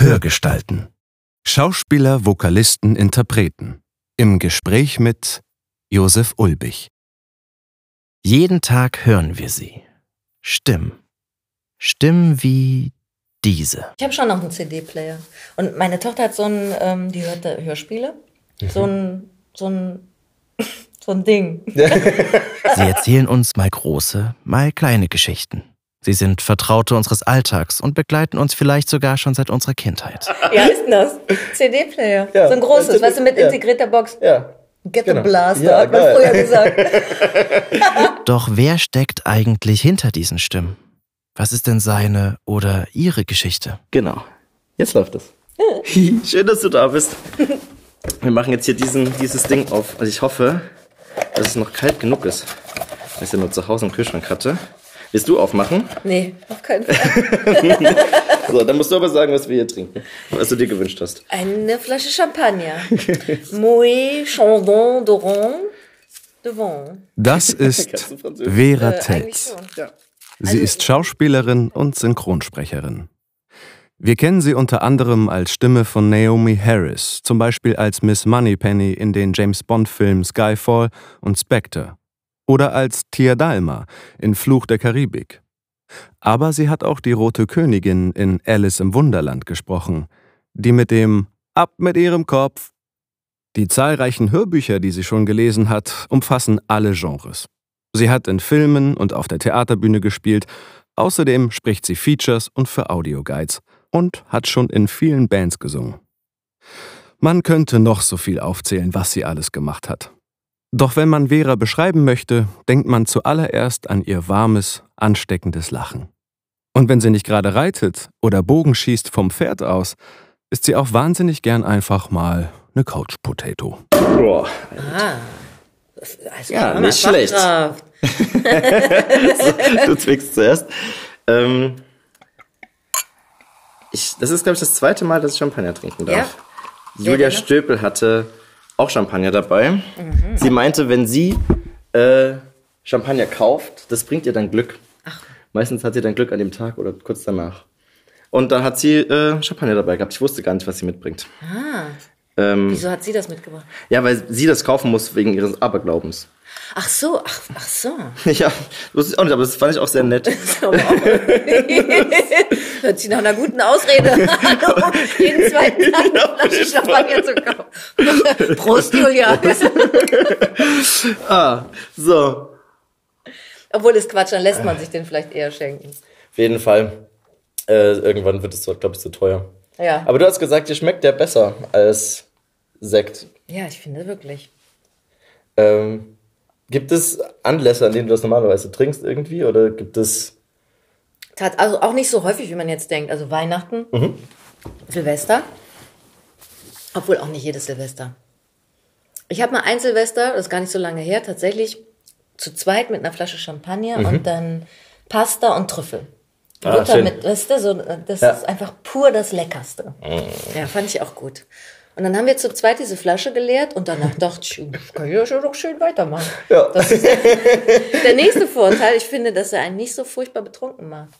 Hörgestalten. Schauspieler, Vokalisten, Interpreten. Im Gespräch mit Josef Ulbich. Jeden Tag hören wir sie. Stimmen. Stimmen wie diese. Ich habe schon noch einen CD-Player. Und meine Tochter hat so ein, ähm, die hört äh, Hörspiele. So ein, so ein, so ein Ding. Sie erzählen uns mal große, mal kleine Geschichten. Sie sind Vertraute unseres Alltags und begleiten uns vielleicht sogar schon seit unserer Kindheit. Ja, ist denn das? CD-Player. Ja, so ein großes, CD weißt du, mit ja. integrierter Box. Ja. Get Genau. the Blaster, Ja, hat man geil. früher gesagt. Doch wer steckt eigentlich hinter diesen Stimmen? Was ist denn seine oder ihre Geschichte? Genau. Jetzt läuft es. Schön, dass du da bist. Wir machen jetzt hier diesen, dieses Ding auf. Also ich hoffe, dass es noch kalt genug ist. Weil ich es ja nur zu Hause im Kühlschrank hatte. Willst du aufmachen? Nee, auf keinen Fall. So, dann musst du aber sagen, was wir hier trinken. Was du dir gewünscht hast. Eine Flasche Champagner. Moët Chandon d'Oran de Vent. Das ist? Vera Äh. Ja. Sie ist Schauspielerin und Synchronsprecherin. Wir kennen sie unter anderem als Stimme von Naomi Harris, zum Beispiel als Miss Moneypenny in den James Bond-Filmen Skyfall und Spectre. Oder als Tia Dalma in Fluch der Karibik. Aber sie hat auch die Rote Königin in Alice im Wunderland gesprochen, die mit dem Ab mit ihrem Kopf. Die zahlreichen Hörbücher, die sie schon gelesen hat, umfassen alle Genres. Sie hat in Filmen und auf der Theaterbühne gespielt. Außerdem spricht sie Features und für Audioguides und hat schon in vielen Bands gesungen. Man könnte noch so viel aufzählen, was sie alles gemacht hat. Doch wenn man Vera beschreiben möchte, denkt man zuallererst an ihr warmes, ansteckendes Lachen. Und wenn sie nicht gerade reitet oder Bogen schießt vom Pferd aus, ist sie auch wahnsinnig gern einfach mal eine Couch Potato. Boah. Ah. Also, Ja, nicht schlecht. Du zwickst zuerst. Ähm, ich, das ist, glaube ich, das zweite Mal, dass ich Champagner trinken darf. Ja? Julia denn noch? Stöpel hatte auch Champagner dabei. Mhm. Sie meinte, wenn sie äh, Champagner kauft, das bringt ihr dann Glück. Meistens hat sie dann Glück an dem Tag oder kurz danach. Und dann hat sie äh, Champagner dabei gehabt. Ich wusste gar nicht, was sie mitbringt. Ah, Ähm, wieso hat sie das mitgebracht? ja, weil sie das kaufen muss wegen ihres Aberglaubens. Ach so, ach, ach so. Ja, wusste ich auch nicht, aber das fand ich auch sehr nett. Hört sich nach einer guten Ausrede an, um jeden zweiten Tag eine Flasche Champagner zu kaufen. Prost, Julia. Ah, so. Obwohl ist Quatsch, dann lässt man sich den vielleicht eher schenken. Auf jeden Fall. Äh, irgendwann wird es, glaube ich, zu teuer. Ja. Aber du hast gesagt, dir schmeckt der besser als Sekt. Ja, ich finde wirklich. Ähm, gibt es Anlässe, an denen du das normalerweise trinkst irgendwie? Oder gibt es... Tat- Also auch nicht so häufig, wie man jetzt denkt. Also Weihnachten, Silvester. Obwohl auch nicht jedes Silvester. Ich habe mal ein Silvester, das ist gar nicht so lange her, tatsächlich zu zweit mit einer Flasche Champagner und dann Pasta und Trüffel. Ah, Butter mit, weißt du, so, das Ja. ist einfach pur das Leckerste. Ja, fand ich auch gut. Und dann haben wir zu zweit diese Flasche geleert und danach dachte ich, das kann ich ja schon doch schön weitermachen. Ja. Das ist der nächste Vorteil. Ich finde, dass er einen nicht so furchtbar betrunken macht.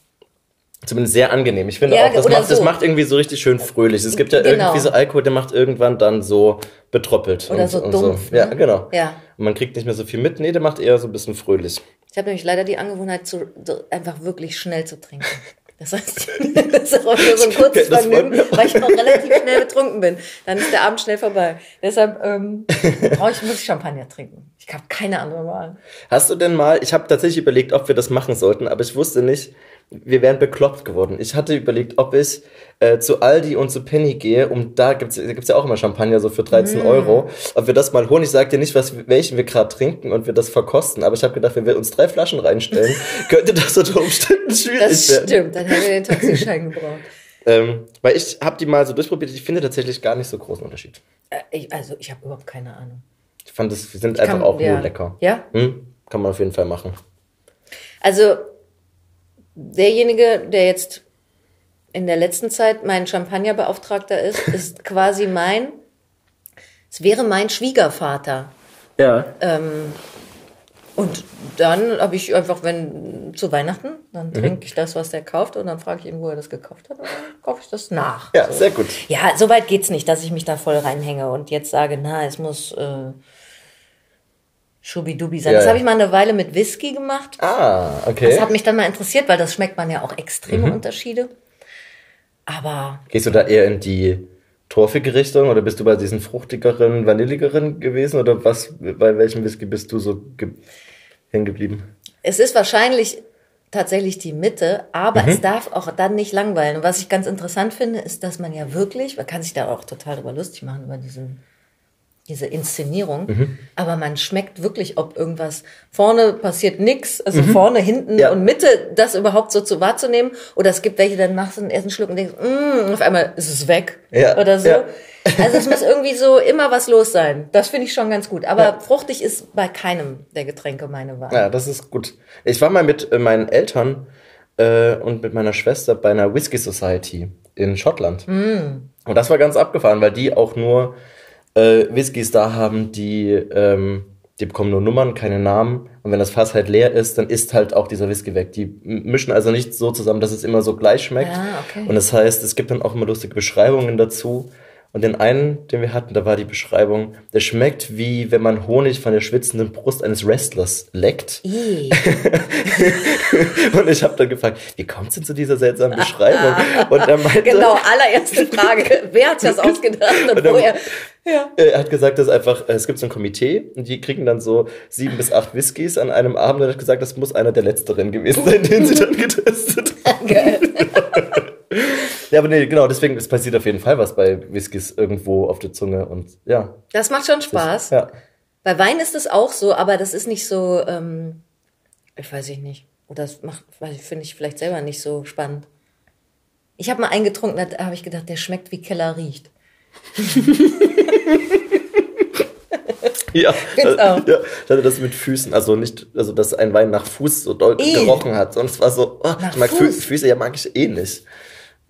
Zumindest sehr angenehm. Ich finde Ja, auch, das macht, das so. macht irgendwie so richtig schön fröhlich. Es gibt ja Genau. irgendwie so Alkohol, der macht irgendwann dann so betröppelt. Oder und, so und dumpf, Ja, ne? genau. Ja. Und man kriegt nicht mehr so viel mit. Nee, der macht eher so ein bisschen fröhlich. Ich habe nämlich leider die Angewohnheit, zu, so einfach wirklich schnell zu trinken. Das heißt, das ist auch nur so ein kurzes Vergnügen, weil ich noch relativ schnell betrunken bin. Dann ist der Abend schnell vorbei. Deshalb ähm, brauche ich, muss ich Champagner trinken. Ich habe keine andere Wahl. Hast du denn mal, ich habe tatsächlich überlegt, ob wir das machen sollten, aber ich wusste nicht, wir wären bekloppt geworden. Ich hatte überlegt, ob ich äh, zu Aldi und zu Penny gehe, um da gibt's da gibt's ja auch immer Champagner so für 13 Euro, ob wir das mal holen. Ich sag dir nicht, was, welchen wir gerade trinken und wir das verkosten, aber ich habe gedacht, wenn wir uns drei Flaschen reinstellen, könnte das unter Umständen schwierig Das werden. stimmt, dann hätten wir den Taxischein gebraucht. Ähm, weil ich habe die mal so durchprobiert, ich finde tatsächlich gar nicht so großen Unterschied. Äh, ich, also ich habe überhaupt keine Ahnung. Ich fand, das sind einfach Kann- auch ja. nur lecker. Ja? Hm? Kann man auf jeden Fall machen. Also derjenige, der jetzt in der letzten Zeit mein Champagnerbeauftragter ist, ist quasi mein, es wäre mein Schwiegervater. Ja. Und dann habe ich einfach, wenn zu Weihnachten, dann Mhm. trinke ich das, was der kauft, und dann frage ich ihn, wo er das gekauft hat, und dann kaufe ich das nach. Ja, So. sehr gut. Ja, so weit geht's nicht, dass ich mich da voll reinhänge und jetzt sage, na, es muss äh, Schubidubi sein. Ja, das habe ich mal eine Weile mit Whisky gemacht. Ah, okay. Das hat mich dann mal interessiert, weil das schmeckt man ja auch extreme Mhm. Unterschiede. Aber Gehst du da eher in die torfige Richtung oder bist du bei diesen fruchtigeren, vanilligeren gewesen oder was, bei welchem Whisky bist du so ge hängen geblieben? es ist wahrscheinlich tatsächlich die Mitte, aber Mhm. es darf auch dann nicht langweilen. Und was ich ganz interessant finde, ist, dass man ja wirklich, man kann sich da auch total drüber lustig machen, über diesen, diese Inszenierung, Mhm. aber man schmeckt wirklich, ob irgendwas vorne passiert nix, also vorne, hinten Mhm. Ja. und Mitte, das überhaupt so zu wahrzunehmen. Oder es gibt welche, dann machst du einen ersten Schluck und denkst, mm, und auf einmal ist es weg. Ja, Oder so. ja. Also es muss irgendwie so immer was los sein. Das finde ich schon ganz gut. Aber Ja. fruchtig ist bei keinem der Getränke meine Wahl. Ja, das ist gut. Ich war mal mit äh, meinen Eltern äh, und mit meiner Schwester bei einer Whisky Society in Schottland. Und das war ganz abgefahren, weil die auch nur äh, Whiskys da haben, die, ähm, die bekommen nur Nummern, keine Namen. Und wenn das Fass halt leer ist, dann ist halt auch dieser Whisky weg. Die mischen also nicht so zusammen, dass es immer so gleich schmeckt. Ah, okay. Und das heißt, es gibt dann auch immer lustige Beschreibungen dazu. Und den einen, den wir hatten, da war die Beschreibung, der schmeckt wie wenn man Honig von der schwitzenden Brust eines Wrestlers leckt. Und ich habe dann gefragt, wie kommt's denn zu dieser seltsamen Beschreibung? Und er meinte, Genau, allererste Frage. Wer hat das ausgedacht und Und dann- woher? Ja. er hat gesagt, dass einfach, äh, es gibt so ein Komitee und die kriegen dann so sieben bis acht Whiskys an einem Abend und er hat gesagt, das muss einer der letzteren gewesen sein, den sie dann getestet haben. Geil. Ja, aber nee, genau, deswegen, es passiert auf jeden Fall was bei Whiskys irgendwo auf der Zunge und ja. Das macht schon Spaß. Ja. Bei Wein ist es auch so, aber das ist nicht so, ähm, ich weiß ich nicht. Oder das macht, finde ich vielleicht selber nicht so spannend. Ich habe mal einen getrunken, da habe ich gedacht, der schmeckt wie Keller riecht. Ja, auch. ja, ich hatte das mit Füßen, also nicht, also dass ein Wein nach Fuß so Eh. gerochen hat, es war so, oh, ich mag Fuß? Fü Füße, ja mag ich eh nicht.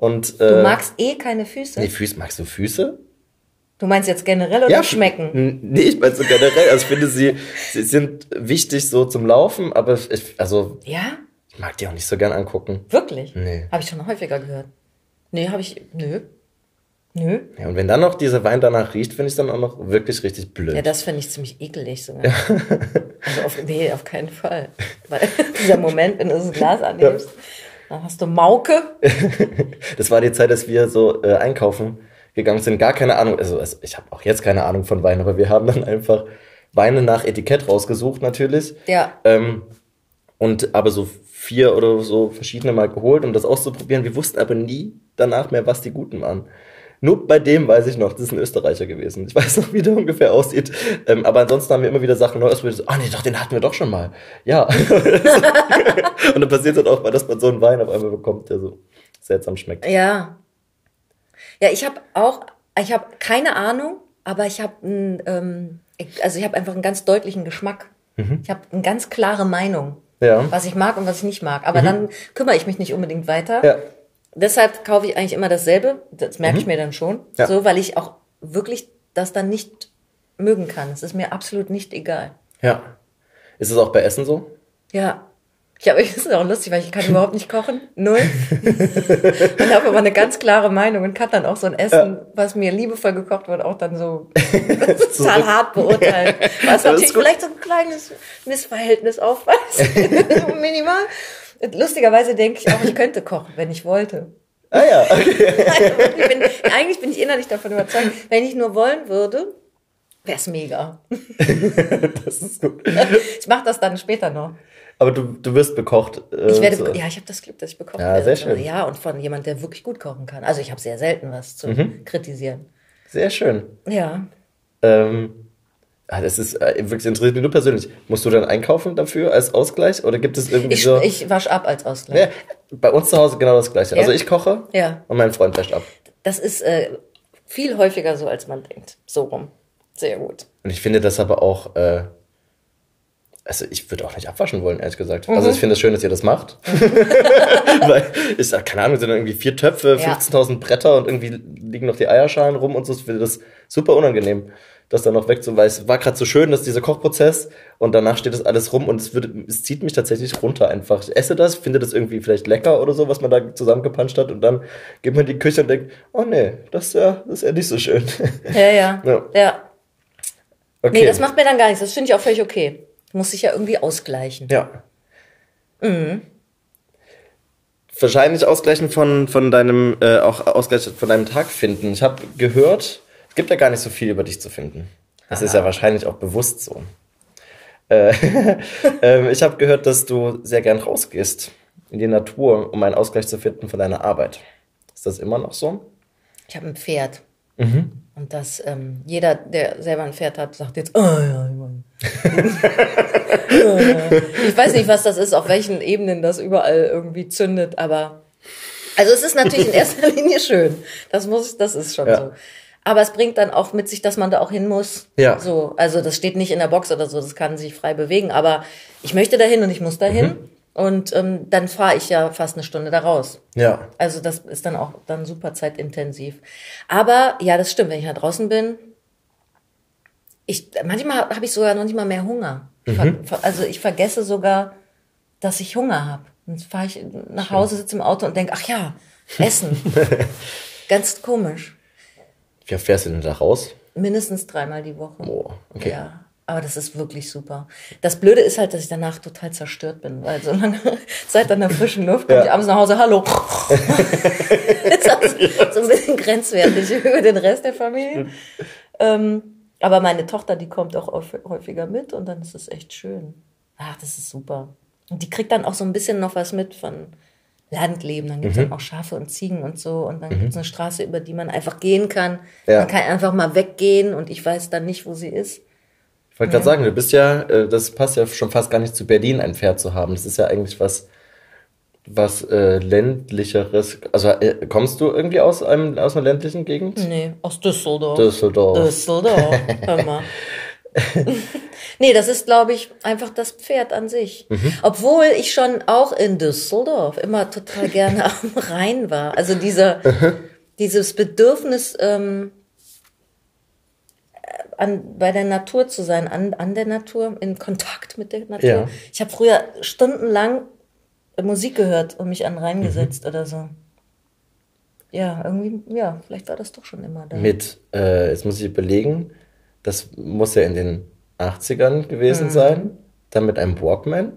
Und Du äh, magst eh keine Füße. nee, Füße, magst du Füße? Du meinst jetzt generell oder schmecken? N- Nee, ich meine so generell, also ich finde sie, sie sind wichtig so zum Laufen, aber ich, also Ja? ich mag die auch nicht so gern angucken. Wirklich? Nee. Habe ich schon häufiger gehört. Nee, habe ich, nö. Nö. Ja, und wenn dann noch dieser Wein danach riecht, finde ich dann auch noch wirklich richtig blöd. Ja, das finde ich ziemlich ekelig sogar. Also auf, nee, auf keinen Fall. Weil dieser Moment, wenn du das Glas annimmst, dann hast du Mauke. Das war die Zeit, dass wir so äh, einkaufen gegangen sind. Gar keine Ahnung, also, also ich habe auch jetzt keine Ahnung von Wein, aber wir haben dann einfach Weine nach Etikett rausgesucht natürlich. Ja. Ähm, und aber so vier oder so verschiedene mal geholt, um das auszuprobieren. Wir wussten aber nie danach mehr, was die guten waren. Nur bei dem weiß ich noch, das ist ein Österreicher gewesen. Ich weiß noch, wie der ungefähr aussieht. Ähm, aber ansonsten haben wir immer wieder Sachen neu ausprobiert. So, ah nee, doch, den hatten wir doch schon mal. Ja. und dann passiert es halt auch mal, dass man so einen Wein auf einmal bekommt, der so seltsam schmeckt. Ja. Ja, ich habe auch, ich habe keine Ahnung, aber ich habe ähm, also ich habe einfach einen ganz deutlichen Geschmack. Ich habe eine ganz klare Meinung, Ja. was ich mag und was ich nicht mag. Aber dann kümmere ich mich nicht unbedingt weiter. Ja. Deshalb kaufe ich eigentlich immer dasselbe. Das merke ich mir dann schon. Mhm. Ja. So, weil ich auch wirklich das dann nicht mögen kann. Es ist mir absolut nicht egal. Ja. Ist es auch bei Essen so? Ja. Ich habe, das ist auch lustig, weil ich kann überhaupt nicht kochen. Null. und habe aber eine ganz klare Meinung und kann dann auch so ein Essen, was mir liebevoll gekocht wird, auch dann so total hart beurteilen. Was natürlich vielleicht so ein kleines Missverhältnis aufweist. minimal. Lustigerweise denke ich auch, ich könnte kochen, wenn ich wollte. Ah ja, okay. bin, eigentlich bin ich innerlich davon überzeugt, wenn ich nur wollen würde, wäre es mega. das ist gut. Ich mache das dann später noch. Aber du, du wirst bekocht. Äh, Ich werde, so. ja, ich habe das Glück, dass ich bekocht Ja, werde. sehr schön. Ja, und von jemand, der wirklich gut kochen kann. Also ich habe sehr selten was zu Mhm. kritisieren. Sehr schön. Ja. Ähm, das ist äh, wirklich interessiert mich nur persönlich. Musst du dann einkaufen dafür als Ausgleich? Oder gibt es irgendwie Ich, so. ich wasche ab als Ausgleich. ja, bei uns zu Hause genau das gleiche. Ja. Also ich koche Ja. und mein Freund wäscht ab. Das ist äh, viel häufiger so, als man denkt. So rum. Sehr gut. Und ich finde das aber auch. Äh, also ich würde auch nicht abwaschen wollen, ehrlich gesagt. Mhm. Also ich finde es schön, dass ihr das macht. Weil ich sag, keine Ahnung, sind irgendwie vier Töpfe, Ja. 15.000 Bretter und irgendwie liegen noch die Eierschalen rum und so. Ich finde das super unangenehm. Das dann noch weg, so, weil es war gerade so schön, dass dieser Kochprozess und danach steht das alles rum und es, würde, es zieht mich tatsächlich runter einfach. Ich esse das, finde das irgendwie vielleicht lecker oder so, was man da zusammengepanscht hat und dann geht man in die Küche und denkt, oh nee, das ist ja, das ist ja nicht so schön. Ja, ja. Ja. ja. Okay. Nee, das macht mir dann gar nichts. Das finde ich auch völlig okay. Muss sich ja irgendwie ausgleichen. Ja. Wahrscheinlich ausgleichen von, von deinem, äh, auch ausgleichen von deinem Tag finden. Ich habe gehört, es gibt ja gar nicht so viel über dich zu finden. Das ist ja wahrscheinlich auch bewusst so. Äh, ähm, ich habe gehört, dass du sehr gern rausgehst in die Natur, um einen Ausgleich zu finden von deiner Arbeit. Ist das immer noch so? Ich habe ein Pferd. Mhm. Und das, ähm, jeder, der selber ein Pferd hat, sagt jetzt, oh ja, ja. ich weiß nicht, was das ist, auf welchen Ebenen das überall irgendwie zündet, aber also es ist natürlich in erster Linie schön. Das muss, das ist schon Ja. so. Aber es bringt dann auch mit sich, dass man da auch hin muss. Ja. So, also das steht nicht in der Box oder so, das kann sich frei bewegen. Aber ich möchte dahin und ich muss dahin. Mhm. Und ähm, dann fahre ich ja fast eine Stunde da raus. Ja. Also das ist dann auch dann super zeitintensiv. Aber ja, das stimmt, wenn ich da draußen bin, ich manchmal habe ich sogar noch nicht mal mehr Hunger. Ver- Also ich vergesse sogar, dass ich Hunger habe. Dann fahre ich nach Hause, sitze im Auto und denke, ach ja, Essen. Ganz komisch. Wie oft fährst du denn da raus? Mindestens dreimal die Woche. Oh, okay. Ja, aber das ist wirklich super. Das Blöde ist halt, dass ich danach total zerstört bin, weil so lange Zeit an der frischen Luft komme ich abends nach Hause, hallo. das ist so ein bisschen grenzwertig über den Rest der Familie. Ähm, aber meine Tochter, die kommt auch häuf- häufiger mit und dann ist es echt schön. Ach, das ist super. Und die kriegt dann auch so ein bisschen noch was mit von Landleben. Dann gibt's dann auch Schafe und Ziegen und so. Und dann gibt's eine Straße, über die man einfach gehen kann. Ja. Man kann einfach mal weggehen und ich weiß dann nicht, wo sie ist. Ich wollte gerade sagen, du bist ja, äh, das passt ja schon fast gar nicht zu Berlin, ein Pferd zu haben. Das ist ja eigentlich was, was äh, ländlicheres. Also äh, kommst du irgendwie aus einem aus einer ländlichen Gegend? Nee, aus Düsseldorf. Düsseldorf. Düsseldorf, hör mal. nee, das ist, glaube ich, einfach das Pferd an sich. Mhm. Obwohl ich schon auch in Düsseldorf immer total gerne am Rhein war. Also dieser, dieses Bedürfnis, ähm, an, bei der Natur zu sein, an, an der Natur, in Kontakt mit der Natur. Ja. Ich habe früher stundenlang Musik gehört und mich an den Mhm. Rhein gesetzt oder so. Ja, irgendwie, ja, vielleicht war das doch schon immer da. Mit, äh, jetzt muss ich überlegen, das muss ja in den 80ern gewesen Mhm. sein. Dann mit einem Walkman.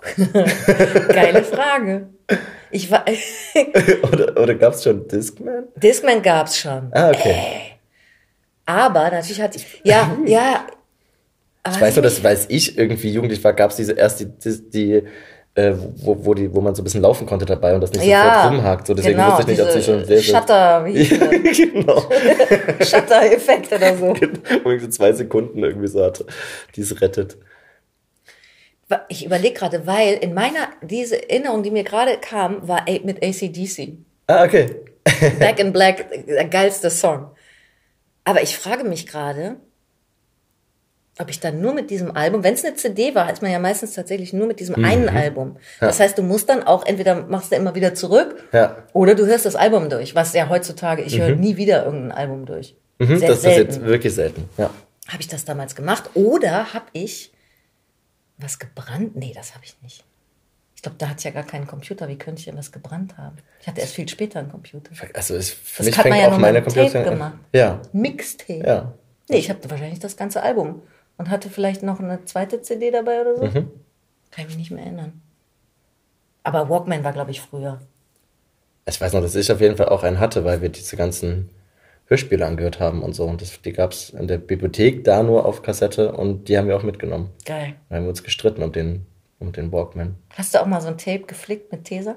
Geile Frage. Ich war, oder oder gab es schon Discman? Discman gab's schon. Ah, okay. Aber natürlich hatte ich, ja, ja. Ich weiß nur, das weiß ich irgendwie jugendlich war, gab es diese erst die, die, die äh, wo, wo, die, wo man so ein bisschen laufen konnte dabei und das nicht ja, sofort rumhakt. So, deswegen genau, wusste ich nicht, sie diese schon sehr, sehr Shutter, wie genau. Shutter-Effekt oder so. Wo ich so zwei Sekunden irgendwie so hatte, die es rettet. Ich überlege gerade, weil in meiner, diese Erinnerung, die mir gerade kam, war mit ACDC. Ah, okay. Back in Black, der geilste Song. Aber ich frage mich gerade, ob ich dann nur mit diesem Album, wenn es eine CD war, ist man ja meistens tatsächlich nur mit diesem einen Mhm. Album. Das heißt, du musst dann auch, entweder machst du immer wieder zurück Ja. oder du hörst das Album durch, was ja heutzutage, ich höre nie wieder irgendein Album durch. Mhm, Sehr das selten. passiert wirklich selten. Ja. Habe ich das damals gemacht oder habe ich was gebrannt? Nee, das habe ich nicht. Ich glaube, da hatte ich ja gar keinen Computer. Wie könnte ich denn was gebrannt haben? Ich hatte erst viel später einen Computer. Also es, für Das mich hat man fängt ja auch meine mit Tape Computer gemacht. Ja. Mixtape. Ja. Nee, ich hatte wahrscheinlich das ganze Album und hatte vielleicht noch eine zweite CD dabei oder so. Mhm. Kann ich mich nicht mehr erinnern. Aber Walkman war, glaube ich, früher. Ich weiß noch, dass ich auf jeden Fall auch einen hatte, weil wir diese ganzen Hörspiele angehört haben und so. Und das, die gab es in der Bibliothek da nur auf Kassette und die haben wir auch mitgenommen. Geil. Da haben wir uns gestritten um den, um den Walkman. Hast du auch mal so ein Tape geflickt mit Tesa?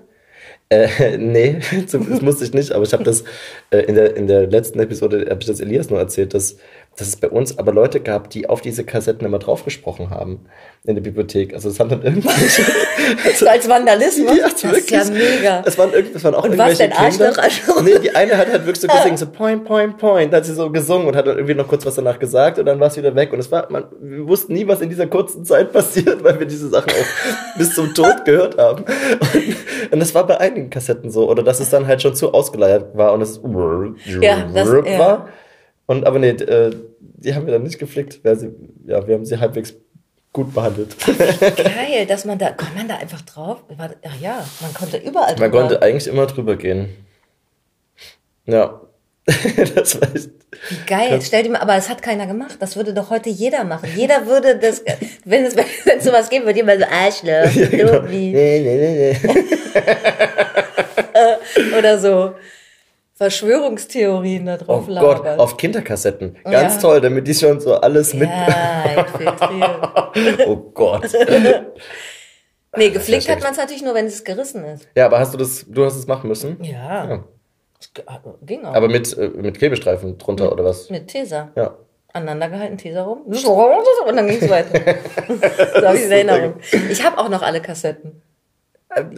Äh, nee, das musste ich nicht, aber ich habe das äh, in, der, in der letzten Episode, habe ich das Elias nur erzählt, dass, dass es bei uns aber Leute gab, die auf diese Kassetten immer draufgesprochen haben in der Bibliothek. Also es haben dann irgendwelche... So als Vandalismus? Ja, das ist ja mega. Es waren, irgend, es waren auch Und was irgendwelche denn, Kinder. Arschloch, Arschloch? Nee, die eine hat halt wirklich so gesungen, so point, point, point. Da hat sie so gesungen und hat dann irgendwie noch kurz was danach gesagt und dann war es wieder weg. Und es war, man, wir wussten nie, was in dieser kurzen Zeit passiert, weil wir diese Sachen auch bis zum Tod gehört haben. Und, und das war bei einigen Kassetten so. Oder dass es dann halt schon zu ausgeleiert war und es Ja, das- ja. Und aber nee, äh, die haben wir dann nicht geflickt, weil sie, ja, wir haben sie halbwegs gut behandelt. Geil, dass man da, kommt man da einfach drauf? Ach ja, man konnte überall Man drüber. konnte eigentlich immer drüber gehen. Ja. das war echt. Wie geil, stell dir mal, aber es hat keiner gemacht. Das würde doch heute jeder machen. Jeder würde das, wenn es, wenn es sowas geben würde, jemand so Arschloch, Ja, genau. Nee, nee, nee, nee. oder so Verschwörungstheorien da Oh drauf Gott, labern. auf Kinderkassetten. Ganz Ja. toll, damit die schon so alles mit. ja, infiltriert. Oh Gott. Nee, geflickt hat man es natürlich nur, wenn es gerissen ist. Ja, aber hast du das, du hast es machen müssen? Ja. Ja. Ge- ging auch. Aber mit, äh, mit Klebestreifen drunter oder was? Mit Tesa. Ja. Aneinander gehalten, Tesa rum. Und dann ging es weiter. so habe ich in Erinnerung. Ich habe auch noch alle Kassetten.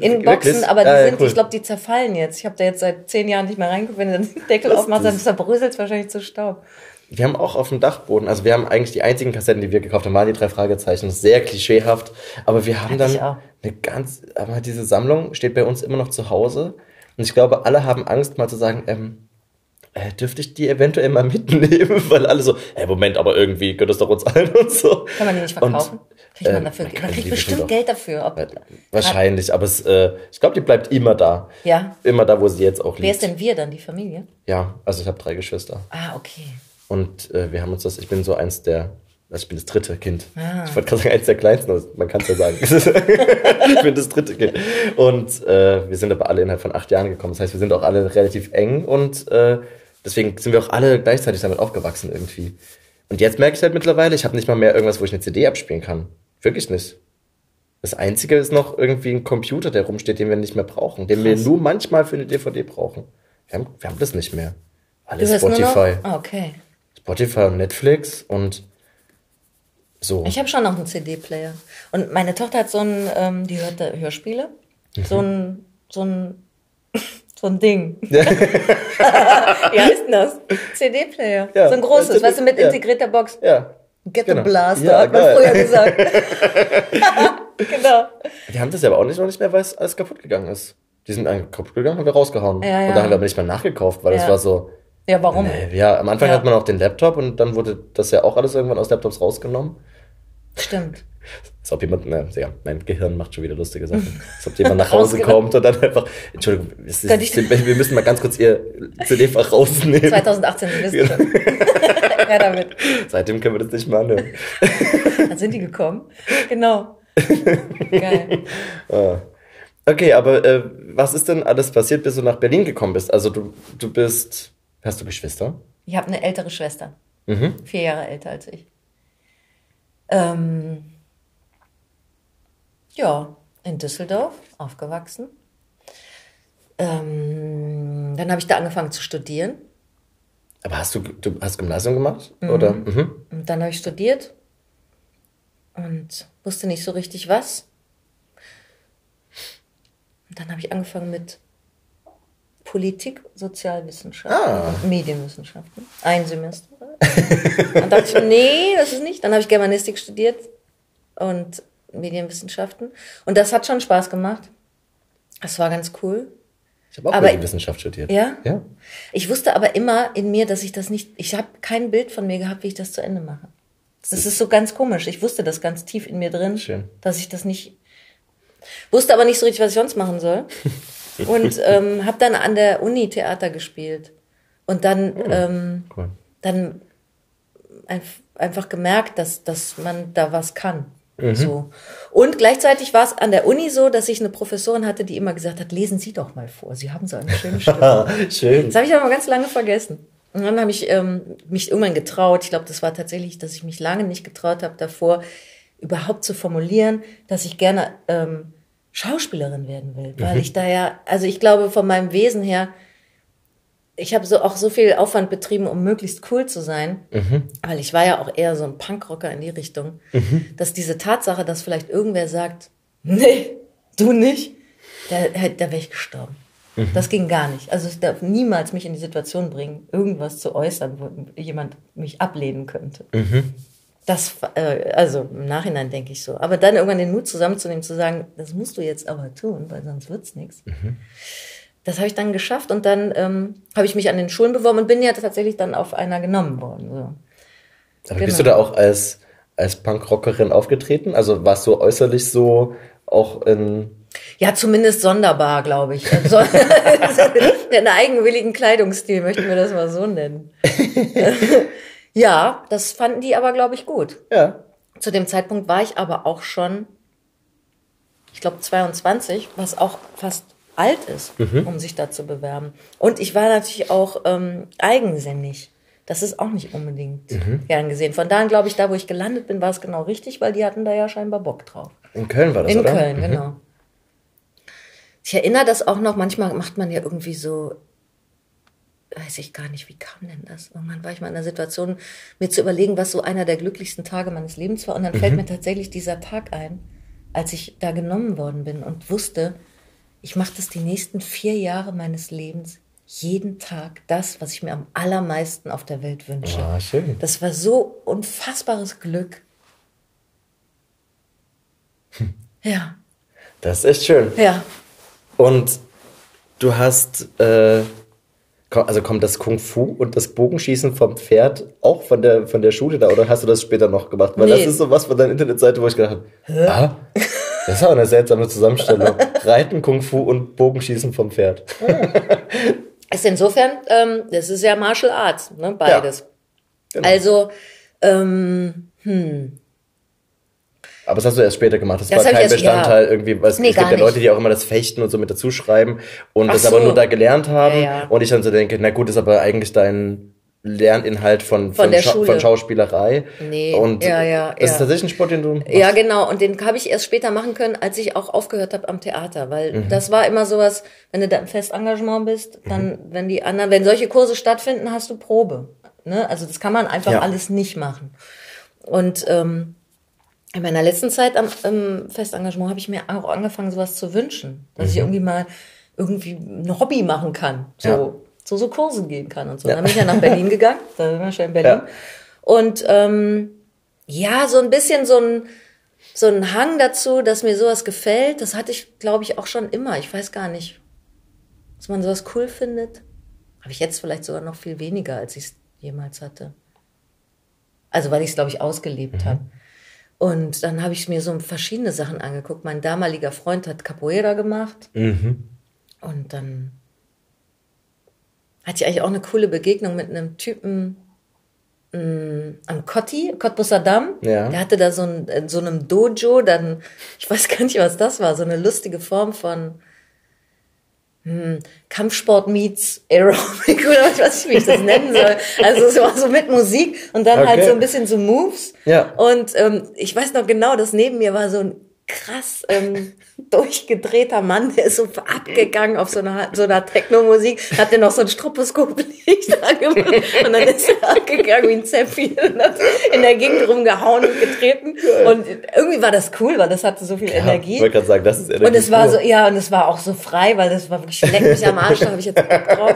In Boxen, Wirklich? aber die Ah, sind, cool. ich glaube, die zerfallen jetzt. Ich habe da jetzt seit zehn Jahren nicht mehr reingeguckt. Wenn du den Deckel aufmachst, dann zerbröselt es wahrscheinlich zu Staub. Wir haben auch auf dem Dachboden, also wir haben eigentlich die einzigen Kassetten, die wir gekauft haben, waren die drei Fragezeichen. Sehr klischeehaft. Aber wir haben dann eine ganz, aber diese Sammlung steht bei uns immer noch zu Hause. Und ich glaube, alle haben Angst, mal zu sagen, ähm, äh, dürfte ich die eventuell mal mitnehmen? Weil alle so, äh, Moment, aber irgendwie gehört das doch uns allen und so. Kann man die nicht Und, verkaufen? Kriegt man äh, dafür, man man, kriegt bestimmt Geld dafür. Ob, Äh, Wahrscheinlich, aber es, äh, ich glaube, die bleibt immer da. ja. Immer da, wo sie jetzt auch liegt. Wer ist denn wir dann? Die Familie? Ja, also ich habe drei Geschwister. Ah, okay. Und äh, wir haben uns das, ich bin so eins der, also ich bin das dritte Kind. Ah. Ich wollte gerade sagen, eins der kleinsten, aber man kann es ja sagen. ich bin das dritte Kind. Und äh, wir sind aber alle innerhalb von acht Jahren gekommen. Das heißt, wir sind auch alle relativ eng und äh, deswegen sind wir auch alle gleichzeitig damit aufgewachsen irgendwie. Und jetzt merke ich halt mittlerweile, ich habe nicht mal mehr irgendwas, wo ich eine CD abspielen kann. Wirklich nicht. Das Einzige ist noch irgendwie ein Computer, der rumsteht, den wir nicht mehr brauchen, den wir nur manchmal für eine DVD brauchen. Wir haben, wir haben das nicht mehr. Alles? Spotify. Ah, okay. Spotify und Netflix und so. Ich habe schon noch einen CD-Player. Und meine Tochter hat so ein, ähm, die hört da Hörspiele. So ein, so ein, so ein Ding. Wie heißt denn das? CD-Player. Ja, so ein großes, weißt du, mit integrierter Box. ja. Get Genau. the Blaster, Ja, hat man früher gesagt. genau. Wir haben das ja aber auch nicht noch nicht mehr, weil es alles kaputt gegangen ist. Die sind einfach kaputt gegangen, haben wir rausgehauen. Ja, ja. Und da haben wir aber nicht mehr nachgekauft, weil es war so. Ja, warum? Äh, ja, am Anfang hat man auch den Laptop und dann wurde das ja auch alles irgendwann aus Laptops rausgenommen. Stimmt. Als ob jemand, na, ja, mein Gehirn macht schon wieder lustige Sachen. Als ob jemand nach Hause kommt und dann einfach, Entschuldigung, ist, ich- wir müssen mal ganz kurz ihr CD-Fach rausnehmen. 2018, Sie wissen schon. Ja, damit. Seitdem können wir das nicht mehr anhören. Dann sind die gekommen. Genau. Geil. Okay, aber äh, was ist denn alles passiert, bis du nach Berlin gekommen bist? Also du, du bist, hast du Geschwister? Ich habe eine ältere Schwester. Mhm. Vier Jahre älter als ich. Ähm, ja, in Düsseldorf aufgewachsen. Ähm, dann habe ich da angefangen zu studieren. Aber hast du, du hast Gymnasium gemacht? Oder? Mhm. Und dann habe ich studiert und wusste nicht so richtig was. Und dann habe ich angefangen mit Politik, Sozialwissenschaften Ah. und Medienwissenschaften. Ein Semester. Dann dachte ich, nee, das ist nicht. Dann habe ich Germanistik studiert und Medienwissenschaften. Und das hat schon Spaß gemacht. Das war ganz cool. Ich habe auch Aber- Medienwissenschaft studiert. Ja? Ja. Ich wusste aber immer in mir, dass ich das nicht, ich habe kein Bild von mir gehabt, wie ich das zu Ende mache. Das ist so ganz komisch. Ich wusste das ganz tief in mir drin, Schön. dass ich das nicht, wusste aber nicht so richtig, was ich sonst machen soll. Und ähm, habe dann an der Uni Theater gespielt. Und dann, ähm, Cool. dann einf einfach gemerkt, dass, dass man da was kann. Mhm. So. Und gleichzeitig war es an der Uni so, dass ich eine Professorin hatte, die immer gesagt hat, lesen Sie doch mal vor. Sie haben so eine schöne Stimme. Schön. Das habe ich aber ganz lange vergessen. Und dann habe ich ähm, mich irgendwann getraut. Ich glaube, das war tatsächlich, dass ich mich lange nicht getraut habe, davor überhaupt zu formulieren, dass ich gerne ähm, Schauspielerin werden will. Weil ich da ja, also ich glaube, von meinem Wesen her, ich habe so auch so viel Aufwand betrieben, um möglichst cool zu sein, weil ich war ja auch eher so ein Punkrocker in die Richtung, dass diese Tatsache, dass vielleicht irgendwer sagt, nee, du nicht, da, da wäre ich gestorben. Das ging gar nicht. Also ich darf niemals mich in die Situation bringen, irgendwas zu äußern, wo jemand mich ablehnen könnte. Das, äh, also im Nachhinein denke ich so. Aber dann irgendwann den Mut zusammenzunehmen, zu sagen, das musst du jetzt aber tun, weil sonst wird's nichts. Das habe ich dann geschafft und dann ähm, habe ich mich an den Schulen beworben und bin ja tatsächlich dann auf einer genommen worden. So. Aber bist du da auch als, als Punkrockerin aufgetreten? Also warst du äußerlich so auch in. Ja, zumindest sonderbar, glaube ich. So, einen eigenwilligen Kleidungsstil, möchten wir das mal so nennen. ja, das fanden die aber, glaube ich, gut. Ja. Zu dem Zeitpunkt war ich aber auch schon, ich glaube, 22, was auch fast alt ist, um sich da zu bewerben. Und ich war natürlich auch ähm, eigensinnig. Das ist auch nicht unbedingt gern gesehen. Von daher glaube ich, da wo ich gelandet bin, war es genau richtig, weil die hatten da ja scheinbar Bock drauf. In Köln war das, In oder? Köln, genau. Ich erinnere das auch noch, manchmal macht man ja irgendwie so, weiß ich gar nicht, wie kam denn das? Irgendwann war ich mal in der Situation, mir zu überlegen, was so einer der glücklichsten Tage meines Lebens war. Und dann fällt mir tatsächlich dieser Tag ein, als ich da genommen worden bin und wusste, ich mache das die nächsten vier Jahre meines Lebens jeden Tag das, was ich mir am allermeisten auf der Welt wünsche. Ah, schön. Das war so unfassbares Glück. Ja, Das ist echt schön. ja. Und du hast, äh, also kommt das Kung Fu und das Bogenschießen vom Pferd auch von der, von der Schule da oder hast du das später noch gemacht? Weil Nee. das ist so was von deiner Internetseite, wo ich gedacht habe, ah, das ist aber eine seltsame Zusammenstellung. Reiten, Kung Fu und Bogenschießen vom Pferd. Ist insofern, ähm, das ist ja Martial Arts, ne, beides. Genau. Also, ähm, hm, Aber das hast du erst später gemacht. Das, Das war kein erst- Bestandteil ja. irgendwie. Weil es, Nee, es gibt ja Leute, die auch immer das Fechten und so mit dazu schreiben und Ach das aber so. nur da gelernt haben. Ja, ja. Und ich dann so denke, na gut, ist aber eigentlich dein Lerninhalt von, Von der Schau- Schule. von Schauspielerei. Nee, Und ja, ja, das ja. ist tatsächlich ein Sport, den du machst. ja genau. Und den habe ich erst später machen können, als ich auch aufgehört habe am Theater, weil das war immer sowas, wenn du da im Festengagement bist, dann, wenn die anderen, wenn solche Kurse stattfinden, hast du Probe. Ne? Also das kann man einfach Ja. alles nicht machen. Und ähm, in meiner letzten Zeit am im Festengagement habe ich mir auch angefangen, sowas zu wünschen, dass ich irgendwie mal irgendwie ein Hobby machen kann, so. Zu so Kursen gehen kann und so. Dann bin ich ja nach Berlin gegangen, da sind wir schon in Berlin. Ja. Und ähm, ja, so ein bisschen so ein so ein Hang dazu, dass mir sowas gefällt, das hatte ich, glaube ich, auch schon immer. Ich weiß gar nicht, dass man sowas cool findet. Habe ich jetzt vielleicht sogar noch viel weniger, als ich es jemals hatte. Also weil ich es, glaube ich, ausgelebt habe. Und dann habe ich mir so verschiedene Sachen angeguckt. Mein damaliger Freund hat Capoeira gemacht. Und dann hatte ich eigentlich auch eine coole Begegnung mit einem Typen mh, am Kotti, Cottbusser Damm. Ja. Der hatte da so ein, in so einem Dojo, dann, ich weiß gar nicht, was das war, so eine lustige Form von hm, Kampfsport meets Aerobic oder was weiß ich, wie ich das nennen soll. Also es war so mit Musik und dann halt Okay. so ein bisschen so Moves. Ja. Und ähm, ich weiß noch genau, dass neben mir war so ein krass ähm, durchgedrehter Mann, der ist so abgegangen auf so einer, so einer Techno-Musik, hat der noch so ein Stroboskoplicht angemacht und dann ist er abgegangen wie ein Zäpfchen und hat in der Gegend rumgehauen und getreten. Und irgendwie war das cool, weil das hatte so viel Energie. Ich wollte gerade sagen, das ist Energie. Und es war so, ja, und es war auch so frei, weil das war wirklich leck mich am Arsch, da habe ich jetzt Bock drauf.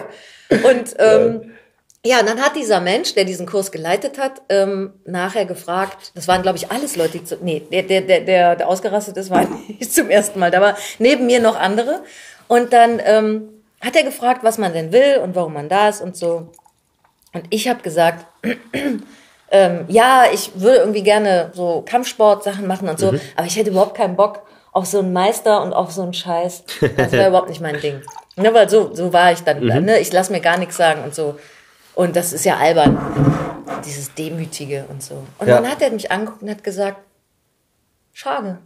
Und ähm, ja, und dann hat dieser Mensch, der diesen Kurs geleitet hat, ähm, nachher gefragt, das waren, glaube ich, alles Leute, die zu, nee, der, der, der, der, ausgerastet ist, war nicht zum ersten Mal. Da war neben mir noch andere. Und dann ähm, hat er gefragt, was man denn will und warum man da ist und so. Und ich habe gesagt, ähm, ja, ich würde irgendwie gerne so Kampfsport-Sachen machen und so, aber ich hätte überhaupt keinen Bock auf so einen Meister und auf so einen Scheiß. Das wäre überhaupt nicht mein Ding. Ne, weil so, so war ich dann. Ne? Ich lasse mir gar nichts sagen und so. Und das ist ja albern, dieses Demütige und so. Und Ja. dann hat er mich angeguckt und hat gesagt, schade.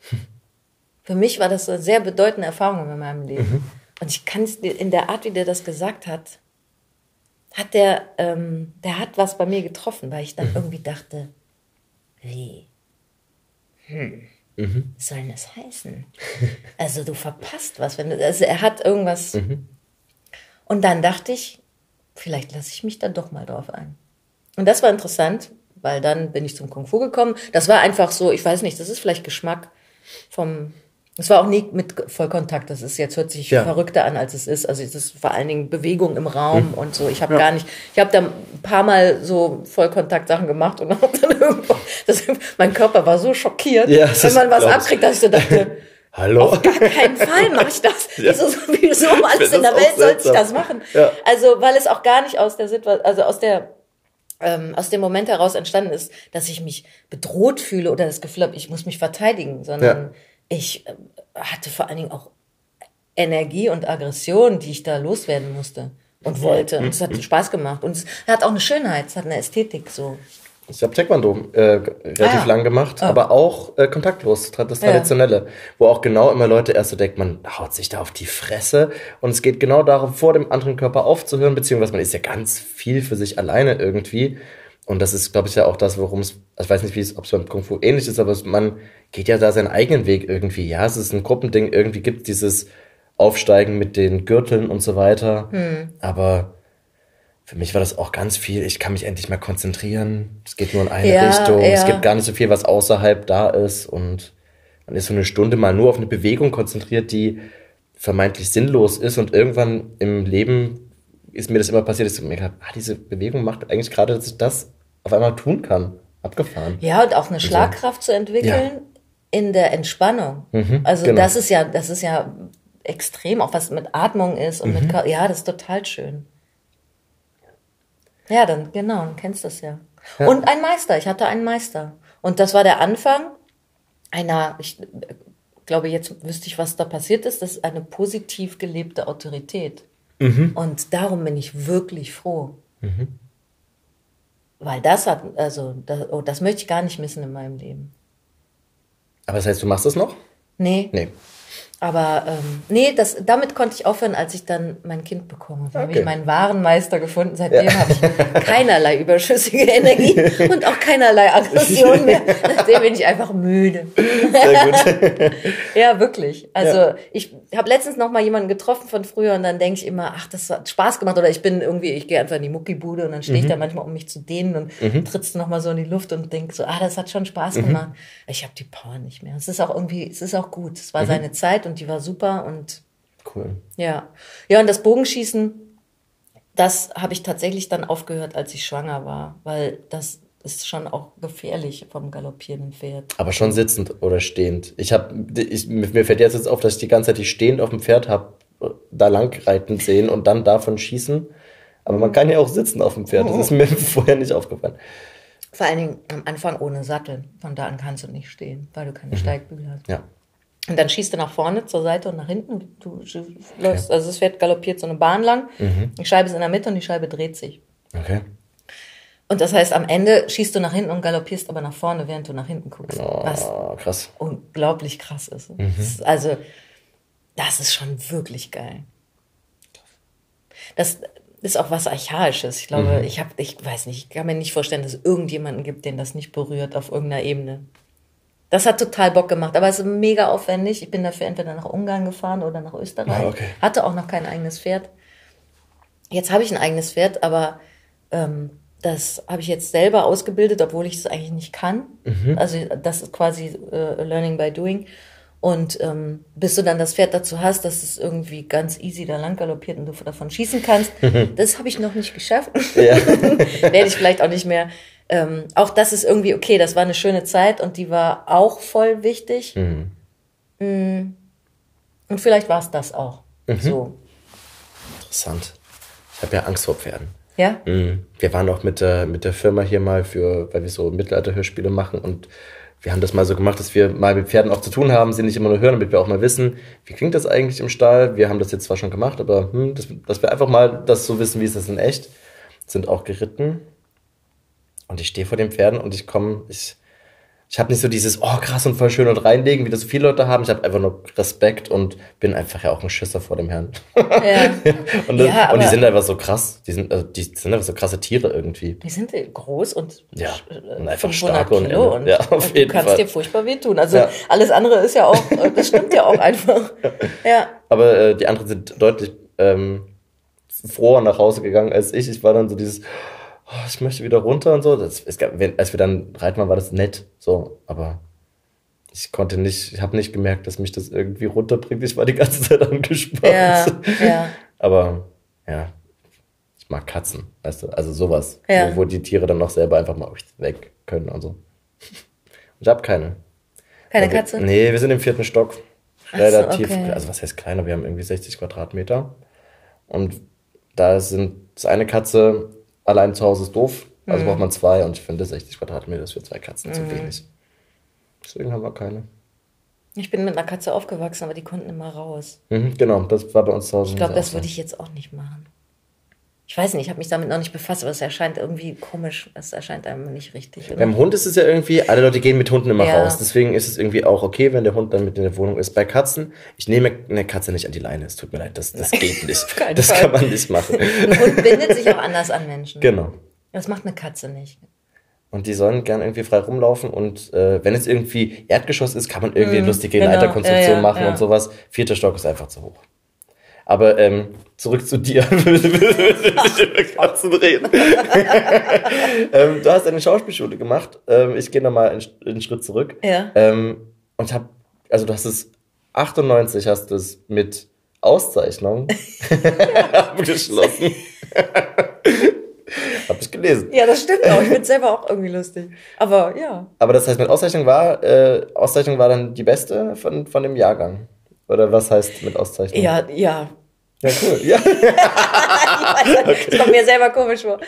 Für mich war das eine sehr bedeutende Erfahrung in meinem Leben. Und ich kann es in der Art, wie der das gesagt hat, hat der, ähm, der hat was bei mir getroffen, weil ich dann irgendwie dachte, wie? Hm. Was soll denn das heißen? Also du verpasst was, wenn du, also er hat irgendwas. Und dann dachte ich, vielleicht lasse ich mich da doch mal drauf ein. Und das war interessant, weil dann bin ich zum Kung Fu gekommen. Das war einfach so, ich weiß nicht, das ist vielleicht Geschmack vom. Es war auch nie mit Vollkontakt. Das ist jetzt hört sich Ja. verrückter an, als es ist. Also es ist vor allen Dingen Bewegung im Raum und so. Ich habe gar nicht. Ich habe da ein paar Mal so Vollkontakt-Sachen gemacht und dann irgendwann. Das, mein Körper war so schockiert, Ja, wenn man was abkriegt, dass ich so dachte. Hallo? Auf gar keinen Fall mache ich das. Ja. Wieso, wieso um alles in der Welt sollte ich das machen? Ja. Also, weil es auch gar nicht aus der Situation, also aus der ähm, aus dem Moment heraus entstanden ist, dass ich mich bedroht fühle oder das Gefühl habe, ich muss mich verteidigen, sondern Ja. ich äh, hatte vor allen Dingen auch Energie und Aggression, die ich da loswerden musste und wollte. Und es hat Spaß gemacht. Und es hat auch eine Schönheit, es hat eine Ästhetik so. Ich habe Taekwondo äh, relativ Ah, ja. lang gemacht, Ah. aber auch äh, kontaktlos, das Ja. Traditionelle, wo auch genau immer Leute erst so denkt, man haut sich da auf die Fresse und es geht genau darum, vor dem anderen Körper aufzuhören, beziehungsweise man ist ja ganz viel für sich alleine irgendwie und das ist, glaube ich, ja auch das, worum es, also ich weiß nicht, wie es, ob es beim Kung Fu ähnlich ist, aber man geht ja da seinen eigenen Weg irgendwie, ja, es ist ein Gruppending, irgendwie gibt dieses Aufsteigen mit den Gürteln und so weiter, Hm. aber für mich war das auch ganz viel. Ich kann mich endlich mal konzentrieren. Es geht nur in eine Ja, Richtung. Es ja. gibt gar nicht so viel, was außerhalb da ist. Und man ist so eine Stunde mal nur auf eine Bewegung konzentriert, die vermeintlich sinnlos ist. Und irgendwann im Leben ist mir das immer passiert, dass ich mir gedacht ah, diese Bewegung macht eigentlich gerade, dass ich das auf einmal tun kann. Abgefahren. Ja, und auch eine Schlagkraft zu entwickeln in der Entspannung. also genau. das ist ja, das ist ja extrem, auch was mit Atmung ist und Mhm. mit, ja, das ist total schön. Ja, dann, genau, du kennst das ja. Und ein Meister, ich hatte einen Meister. Und das war der Anfang einer, ich äh, glaube, jetzt wüsste ich, was da passiert ist, das ist eine positiv gelebte Autorität. Mhm. Und darum bin ich wirklich froh. Weil das hat, also, das, oh, das möchte ich gar nicht missen in meinem Leben. Aber das heißt, du machst das noch? Nee, Nee. Aber ähm, nee, das, damit konnte ich aufhören, als ich dann mein Kind bekommen habe. Da habe Okay. ich meinen wahren Meister gefunden. Seitdem habe ich keinerlei überschüssige Energie und auch keinerlei Aggression mehr. Seitdem bin ich einfach müde. Sehr gut. Ja, wirklich. Also Ja. ich habe letztens noch mal jemanden getroffen von früher und dann denke ich immer, ach, das hat Spaß gemacht oder ich bin irgendwie, ich gehe einfach in die Muckibude und dann stehe ich da manchmal, um mich zu dehnen und trittst noch mal so in die Luft und denk so, ah, das hat schon Spaß gemacht. Ich habe die Power nicht mehr. Es ist auch irgendwie, es ist auch gut. Es war seine Zeit und die war super und Cool. ja. Ja, und das Bogenschießen, das habe ich tatsächlich dann aufgehört, als ich schwanger war, weil das ist schon auch gefährlich vom galoppierenden Pferd. Aber schon sitzend oder stehend. Ich habe, mir fällt jetzt, jetzt auf, dass ich die ganze Zeit die stehend auf dem Pferd habe, da lang reiten sehen und dann davon schießen. Aber man kann ja auch sitzen auf dem Pferd. Das ist mir vorher nicht aufgefallen. Vor allen Dingen am Anfang ohne Sattel. Von da an kannst du nicht stehen, weil du keine Steigbügel hast. Ja. Und dann schießt du nach vorne, zur Seite und nach hinten. Du läufst, also das Pferd galoppiert so eine Bahn lang. Die Scheibe ist in der Mitte und die Scheibe dreht sich. Okay. Und das heißt, am Ende schießt du nach hinten und galoppierst aber nach vorne, während du nach hinten guckst. Was Oh, krass. unglaublich krass ist. Das ist also, das ist schon wirklich geil. Das ist auch was Archaisches. Ich glaube, ich habe, ich weiß nicht, ich kann mir nicht vorstellen, dass es irgendjemanden gibt, den das nicht berührt auf irgendeiner Ebene. Das hat total Bock gemacht, aber es ist mega aufwendig. Ich bin dafür entweder nach Ungarn gefahren oder nach Österreich. Ah, okay. Hatte auch noch kein eigenes Pferd. Jetzt habe ich ein eigenes Pferd, aber ähm, das habe ich jetzt selber ausgebildet, obwohl ich es eigentlich nicht kann. Also das ist quasi äh, Learning by Doing. Und ähm, bis du dann das Pferd dazu hast, dass es irgendwie ganz easy da lang galoppiert und du davon schießen kannst, das habe ich noch nicht geschafft. Werde ich vielleicht auch nicht mehr. Ähm, auch das ist irgendwie okay, das war eine schöne Zeit und die war auch voll wichtig. Mm. Und vielleicht war es das auch. So. Interessant. Ich habe ja Angst vor Pferden. Ja? Mhm. Wir waren auch mit der, mit der Firma hier mal für, weil wir so Mittelalter-Hörspiele machen und wir haben das mal so gemacht, dass wir mal mit Pferden auch zu tun haben, sie nicht immer nur hören, damit wir auch mal wissen, wie klingt das eigentlich im Stall. Wir haben das jetzt zwar schon gemacht, aber hm, dass, dass wir einfach mal das so wissen, wie ist das in echt. Sind auch geritten. Und ich stehe vor den Pferden und ich komme, ich, ich habe nicht so dieses, oh krass und voll schön und reinlegen, wie das so viele Leute haben. Ich habe einfach nur Respekt und bin einfach ja auch ein Schisser vor dem Herrn. Ja. Und, das, Ja, und die sind einfach so krass. Die sind, also die sind einfach so krasse Tiere irgendwie. Die sind groß und, Ja, äh, und einfach 500 stark Ende. und, Ja, auf und jeden du kannst Fall. dir furchtbar wehtun. Also Ja. alles andere ist ja auch, äh, das stimmt ja auch einfach. Ja. Aber äh, die anderen sind deutlich ähm, froher nach Hause gegangen als ich. Ich war dann so dieses, oh, ich möchte wieder runter und so. Das, es gab, wenn, als wir dann reiten waren, war das nett. So, aber ich konnte nicht, ich habe nicht gemerkt, dass mich das irgendwie runterbringt. Ich war die ganze Zeit angespannt. Ja, ja. Aber ja, ich mag Katzen, weißt du, also sowas, Ja. wo, wo die Tiere dann noch selber einfach mal weg können und so. Ich habe keine. Keine wir- Katze? Nee, wir sind im vierten Stock. relativ, okay. also was heißt kleiner, wir haben irgendwie 60 Quadratmeter. Und da sind, das eine Katze allein zu Hause ist doof, also Mhm. braucht man zwei und ich finde 60 Quadratmeter ist für zwei Katzen zu wenig. Deswegen haben wir keine. Ich bin mit einer Katze aufgewachsen, aber die konnten immer raus. Mhm, genau, das war bei uns zu Hause. Ich glaube, das würde ich jetzt auch nicht machen. Ich weiß nicht, ich habe mich damit noch nicht befasst, aber es erscheint irgendwie komisch. Es erscheint einem nicht richtig. Oder? Beim Hund ist es ja irgendwie, alle Leute gehen mit Hunden immer Ja. raus. Deswegen ist es irgendwie auch okay, wenn der Hund dann mit in der Wohnung ist. Bei Katzen, ich nehme eine Katze nicht an die Leine. Es tut mir leid, das, das geht nicht. Das Fall. kann man nicht machen. Ein Hund bindet sich auch anders an Menschen. genau. Das macht eine Katze nicht. Und die sollen gern irgendwie frei rumlaufen. Und äh, wenn es irgendwie Erdgeschoss ist, kann man irgendwie lustige genau. Leiterkonstruktion Ja, ja, machen und sowas. Vierter Stock ist einfach zu hoch. Aber ähm, zurück zu dir. Müssen nicht über Katzen reden. ähm, du hast eine Schauspielschule gemacht. Ähm, ich gehe nochmal einen, einen Schritt zurück. Ja. Ähm, und hab, also du hast es 98 hast du es mit Auszeichnung abgeschlossen. Hab ich gelesen. Ja, das stimmt auch. Ich finde selber auch irgendwie lustig. Aber ja. Aber das heißt, mit Auszeichnung war, äh, Auszeichnung war dann die beste von, von dem Jahrgang. Oder was heißt mit Auszeichnung? Ja, ja. Ja, cool. Ja. Das kommt mir selber komisch vor.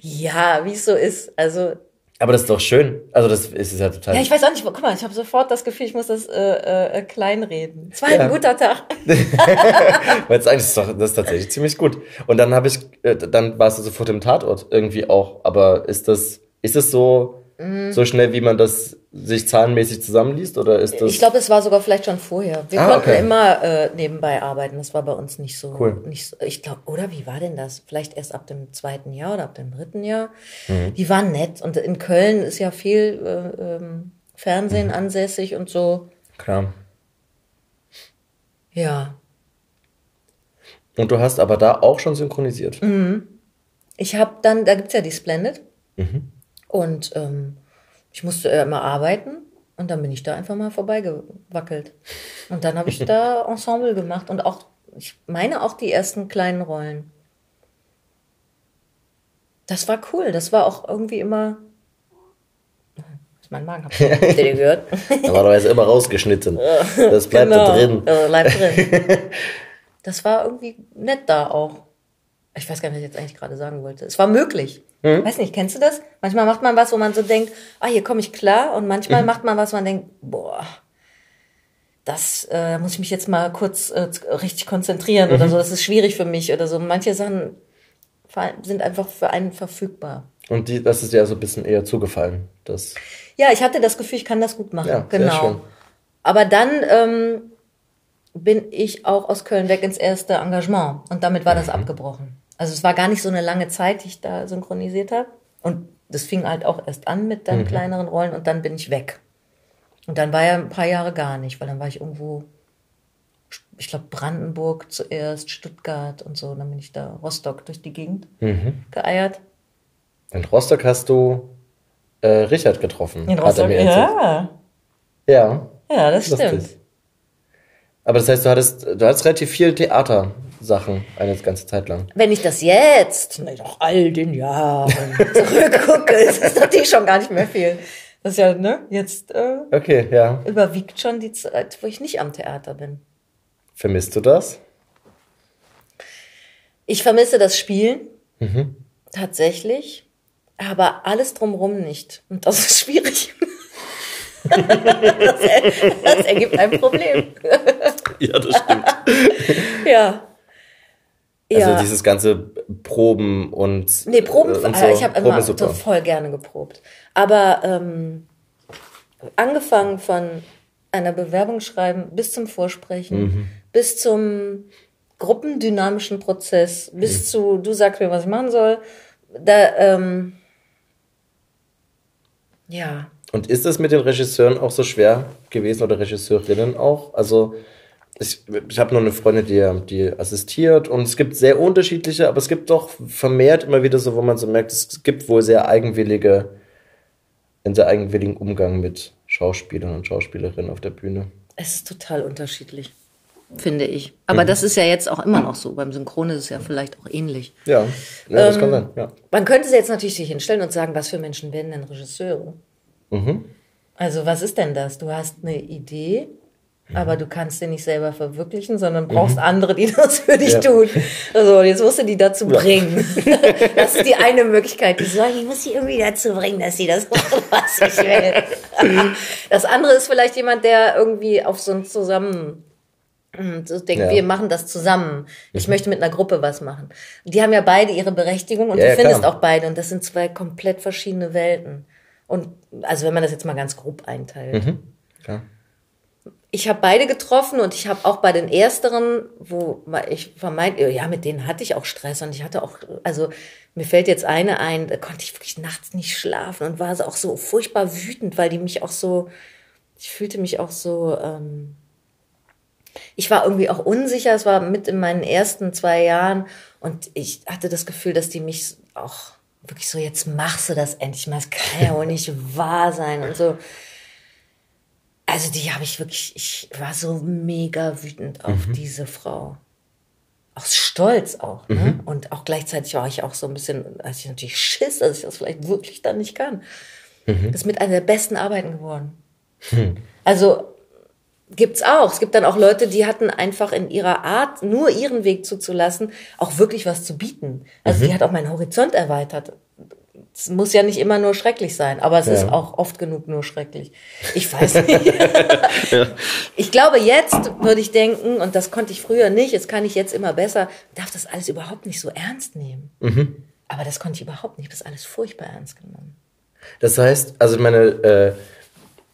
Ja, wie es so ist. Also, Aber das ist doch schön. Also das ist es ja total. ja, ich weiß auch nicht, guck mal, ich habe sofort das Gefühl, ich muss das äh, äh, kleinreden. Es war Ja. ein guter Tag. Weil es eigentlich ist doch, das ist tatsächlich ziemlich gut. Und dann habe ich, äh, dann warst du sofort im Tatort irgendwie auch. Aber ist das, ist es so, Mhm. so schnell, wie man das sich zahlenmäßig zusammenliest? Oder ist das? Ich glaube, es war sogar vielleicht schon vorher. Wir Ah, konnten okay. immer äh, nebenbei arbeiten. Das war bei uns nicht so. Cool. Nicht so ich glaube, oder wie war denn das? Vielleicht erst ab dem zweiten Jahr oder ab dem dritten Jahr. Mhm. Die waren nett. Und in Köln ist ja viel äh, ähm, Fernsehen Mhm. ansässig und so. Klar. Ja. Und du hast aber da auch schon synchronisiert. Mhm. Ich habe dann, da gibt's ja die Splendid. Mhm. Und ähm, ich musste immer arbeiten. Und dann bin ich da einfach mal vorbeigewackelt. Und dann habe ich da Ensemble gemacht und auch, ich meine auch die ersten kleinen Rollen. Das war cool. Das war auch irgendwie immer. Das ist mein Magen. Habt ihr den gehört? Normalerweise immer rausgeschnitten. Das bleibt Genau. da drin. Bleibt drin. Das war irgendwie nett da auch. Ich weiß gar nicht, was ich jetzt eigentlich gerade sagen wollte. Es war möglich. Mhm. Weiß nicht, kennst du das? Manchmal macht man was, wo man so denkt, ah, hier komme ich klar. Und manchmal Mhm. macht man was, wo man denkt, boah, das äh, muss ich mich jetzt mal kurz äh, richtig konzentrieren Mhm. oder so. Das ist schwierig für mich oder so. Manche Sachen sind einfach für einen verfügbar. Und die, das ist dir also ein bisschen eher zugefallen. Das, Ja, ich hatte das Gefühl, ich kann das gut machen. Ja, genau. Aber dann ähm, bin ich auch aus Köln weg ins erste Engagement und damit war Mhm. das abgebrochen. Also es war gar nicht so eine lange Zeit, die ich da synchronisiert habe. Und das fing halt auch erst an mit Mhm. dann kleineren Rollen und dann bin ich weg. Und dann war ja ein paar Jahre gar nicht, weil dann war ich irgendwo, ich glaube Brandenburg zuerst, Stuttgart und so. Dann bin ich da Rostock durch die Gegend Mhm. geeiert. in Rostock hast du äh, Richard getroffen. In Rostock, ja. Ja, Ja, das lustig. stimmt. Aber das heißt, du hattest, du hattest relativ viel Theatersachen eine ganze Zeit lang. Wenn ich das jetzt, nach all den Jahren, zurückgucke, ist das natürlich schon gar nicht mehr viel. Das ist ja, ne, jetzt äh, Okay, ja. überwiegt schon die Zeit, wo ich nicht am Theater bin. Vermisst du das? Ich vermisse das Spielen, tatsächlich, aber alles drumherum nicht. Und das ist schwierig. das, er, das ergibt ein Problem. Ja, das stimmt. Ja. Also ja. dieses ganze Proben und. Nee, Proben, äh, und äh, ich habe immer so voll gerne geprobt. Aber ähm, angefangen von einer Bewerbung schreiben bis zum Vorsprechen, Mhm. bis zum gruppendynamischen Prozess, Mhm. bis zu, du sagst mir, was ich machen soll. Da, ähm, ja, Und ist es mit den Regisseuren auch so schwer gewesen oder Regisseurinnen auch? Also ich, ich habe nur eine Freundin, die, die assistiert und es gibt sehr unterschiedliche, aber es gibt doch vermehrt immer wieder so, wo man so merkt, es gibt wohl sehr eigenwillige, einen sehr eigenwilligen Umgang mit Schauspielern und Schauspielerinnen auf der Bühne. es ist total unterschiedlich, finde ich. Aber Mhm. das ist ja jetzt auch immer noch so. Beim Synchron ist es ja vielleicht auch ähnlich. Ja, ja das Ähm, kann sein. Ja. Man könnte jetzt natürlich sich hinstellen und sagen, was für Menschen werden denn Regisseure? Mhm. Also was ist denn das? Du hast eine Idee aber du kannst den nicht selber verwirklichen, sondern brauchst andere, die das für dich ja. tun. Also jetzt musst du die dazu bringen. das ist die eine Möglichkeit. Die sagen, ich muss sie irgendwie dazu bringen, dass sie das machen, was ich will. das andere ist vielleicht jemand, der irgendwie auf so ein Zusammen so denkt, ja. wir machen das zusammen. Ich mhm. möchte mit einer Gruppe was machen. Die haben ja beide ihre Berechtigung und ja, du findest klar. auch beide. Und das sind zwei komplett verschiedene Welten. Und also wenn man das jetzt mal ganz grob einteilt. Mhm. Klar ich habe beide getroffen und ich habe auch bei den ersteren, wo ich vermeint, ja, mit denen hatte ich auch Stress und ich hatte auch, also mir fällt jetzt eine ein, da konnte ich wirklich nachts nicht schlafen und war auch so furchtbar wütend, weil die mich auch so, ich fühlte mich auch so, ähm, ich war irgendwie auch unsicher, es war mit in meinen ersten zwei Jahren und ich hatte das Gefühl, dass die mich auch wirklich so, jetzt machst du das endlich mal, das kann ja wohl nicht wahr sein und so. Also die habe ich wirklich, ich war so mega wütend auf mhm. diese Frau. Aus Stolz auch. Ne? Mhm. Und auch gleichzeitig war ich auch so ein bisschen, als ich natürlich Schiss, dass ich das vielleicht wirklich dann nicht kann. Mhm. Das ist mit einer der besten Arbeiten geworden. Mhm. Also gibt's auch. Es gibt dann auch Leute, die hatten einfach in ihrer Art, nur ihren Weg zuzulassen, auch wirklich was zu bieten. Also die mhm. hat auch meinen Horizont erweitert es muss ja nicht immer nur schrecklich sein, aber es ja. ist auch oft genug nur schrecklich. Ich weiß nicht. ja. Ich glaube, jetzt würde ich denken, und das konnte ich früher nicht, jetzt kann ich jetzt immer besser, darf das alles überhaupt nicht so ernst nehmen. Mhm. Aber das konnte ich überhaupt nicht. Das ist alles furchtbar ernst genommen. Das heißt, also meine, äh,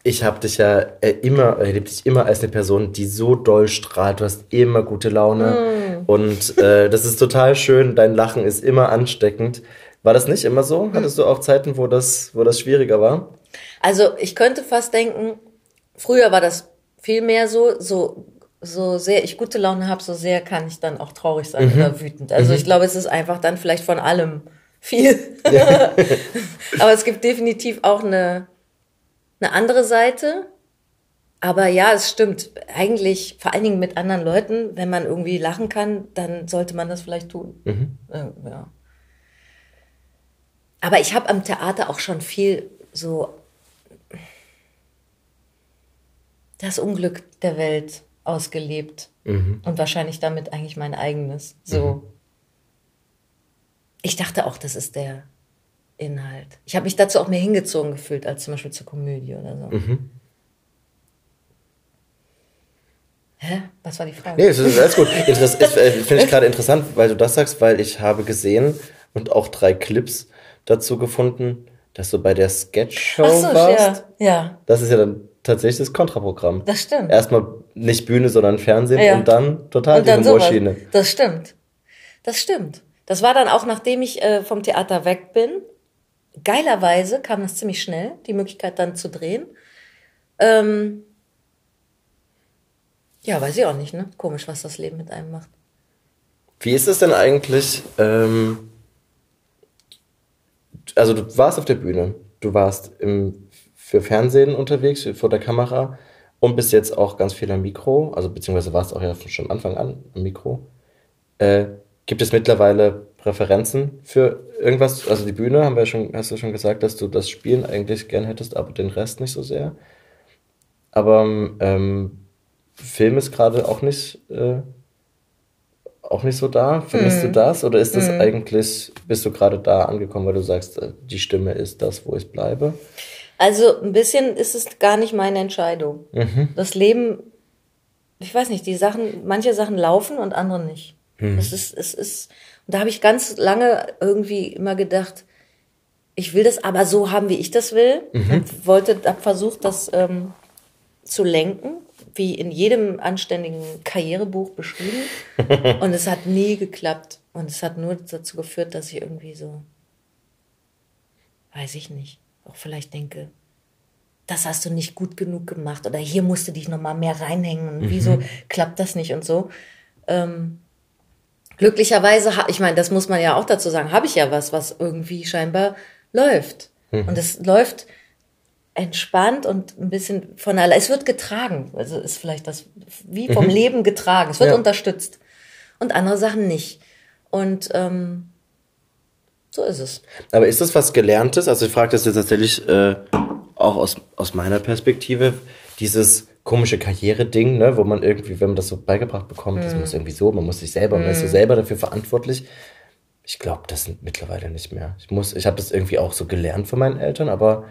ich habe dich ja äh, immer, erlebt dich immer als eine Person, die so doll strahlt. Du hast immer gute Laune. Mm. Und äh, das ist total schön. Dein Lachen ist immer ansteckend. War das nicht immer so? Hattest du auch Zeiten, wo das, wo das schwieriger war? Also ich könnte fast denken, früher war das viel mehr so, so, so sehr ich gute Laune habe, so sehr kann ich dann auch traurig sein mhm. oder wütend. Also mhm. ich glaube, es ist einfach dann vielleicht von allem viel. Ja. Aber es gibt definitiv auch eine, eine andere Seite. Aber ja, es stimmt. Eigentlich, vor allen Dingen mit anderen Leuten, wenn man irgendwie lachen kann, dann sollte man das vielleicht tun. Mhm. Ja. Aber ich habe am Theater auch schon viel so das Unglück der Welt ausgelebt mhm. und wahrscheinlich damit eigentlich mein eigenes. So. Mhm. Ich dachte auch, das ist der Inhalt. Ich habe mich dazu auch mehr hingezogen gefühlt als zum Beispiel zur Komödie oder so. Mhm. Hä? Was war die Frage? Nee, das ist alles gut. Das äh, finde ich gerade interessant, weil du das sagst, weil ich habe gesehen und auch drei Clips dazu gefunden, dass du bei der Sketchshow so, warst. Ja. ja. Das ist ja dann tatsächlich das Kontraprogramm. Das stimmt. Erstmal nicht Bühne, sondern Fernsehen ja. und dann total und die Humorschiene. Das stimmt. Das stimmt. Das war dann auch, nachdem ich äh, vom Theater weg bin. Geilerweise kam das ziemlich schnell, die Möglichkeit dann zu drehen. Ähm, ja, weiß ich auch nicht, ne? Komisch, was das Leben mit einem macht. Wie ist es denn eigentlich? Ähm also du warst auf der Bühne, du warst im, für Fernsehen unterwegs, vor der Kamera und bist jetzt auch ganz viel am Mikro, also beziehungsweise warst auch ja schon Anfang an am Mikro. Äh, gibt es mittlerweile Präferenzen für irgendwas? Also die Bühne, haben wir schon, hast du schon gesagt, dass du das Spielen eigentlich gern hättest, aber den Rest nicht so sehr. Aber ähm, Film ist gerade auch nicht äh, auch nicht so da. Findest mm. du das? Oder ist das mm. eigentlich, bist du gerade da angekommen, weil du sagst, äh, die Stimme ist das, wo ich bleibe? Also ein bisschen ist es gar nicht meine Entscheidung. Mhm. Das Leben, ich weiß nicht, die Sachen, manche Sachen laufen und andere nicht. Mhm. Es ist, es ist, und da habe ich ganz lange irgendwie immer gedacht, ich will das aber so haben, wie ich das will. Mhm. Und wollte, habe versucht, das ähm, zu lenken wie in jedem anständigen Karrierebuch beschrieben. und es hat nie geklappt. Und es hat nur dazu geführt, dass ich irgendwie so, weiß ich nicht, auch vielleicht denke, das hast du nicht gut genug gemacht oder hier musst du dich noch mal mehr reinhängen und mhm. wieso klappt das nicht und so. Ähm, glücklicherweise, ich meine, das muss man ja auch dazu sagen, habe ich ja was, was irgendwie scheinbar läuft. Mhm. Und es läuft entspannt und ein bisschen von allein. Es wird getragen. Also ist vielleicht das wie vom mhm. Leben getragen. Es wird ja. unterstützt. Und andere Sachen nicht. Und ähm, so ist es. Aber ist das was Gelerntes? Also ich frage das jetzt tatsächlich äh, auch aus, aus meiner Perspektive. Dieses komische Karriere-Ding, ne, wo man irgendwie, wenn man das so beigebracht bekommt, Mhm. das muss irgendwie so, man muss sich selber, man ist so selber dafür verantwortlich. Ich glaube, das sind mittlerweile nicht mehr. Ich muss, ich habe das irgendwie auch so gelernt von meinen Eltern, aber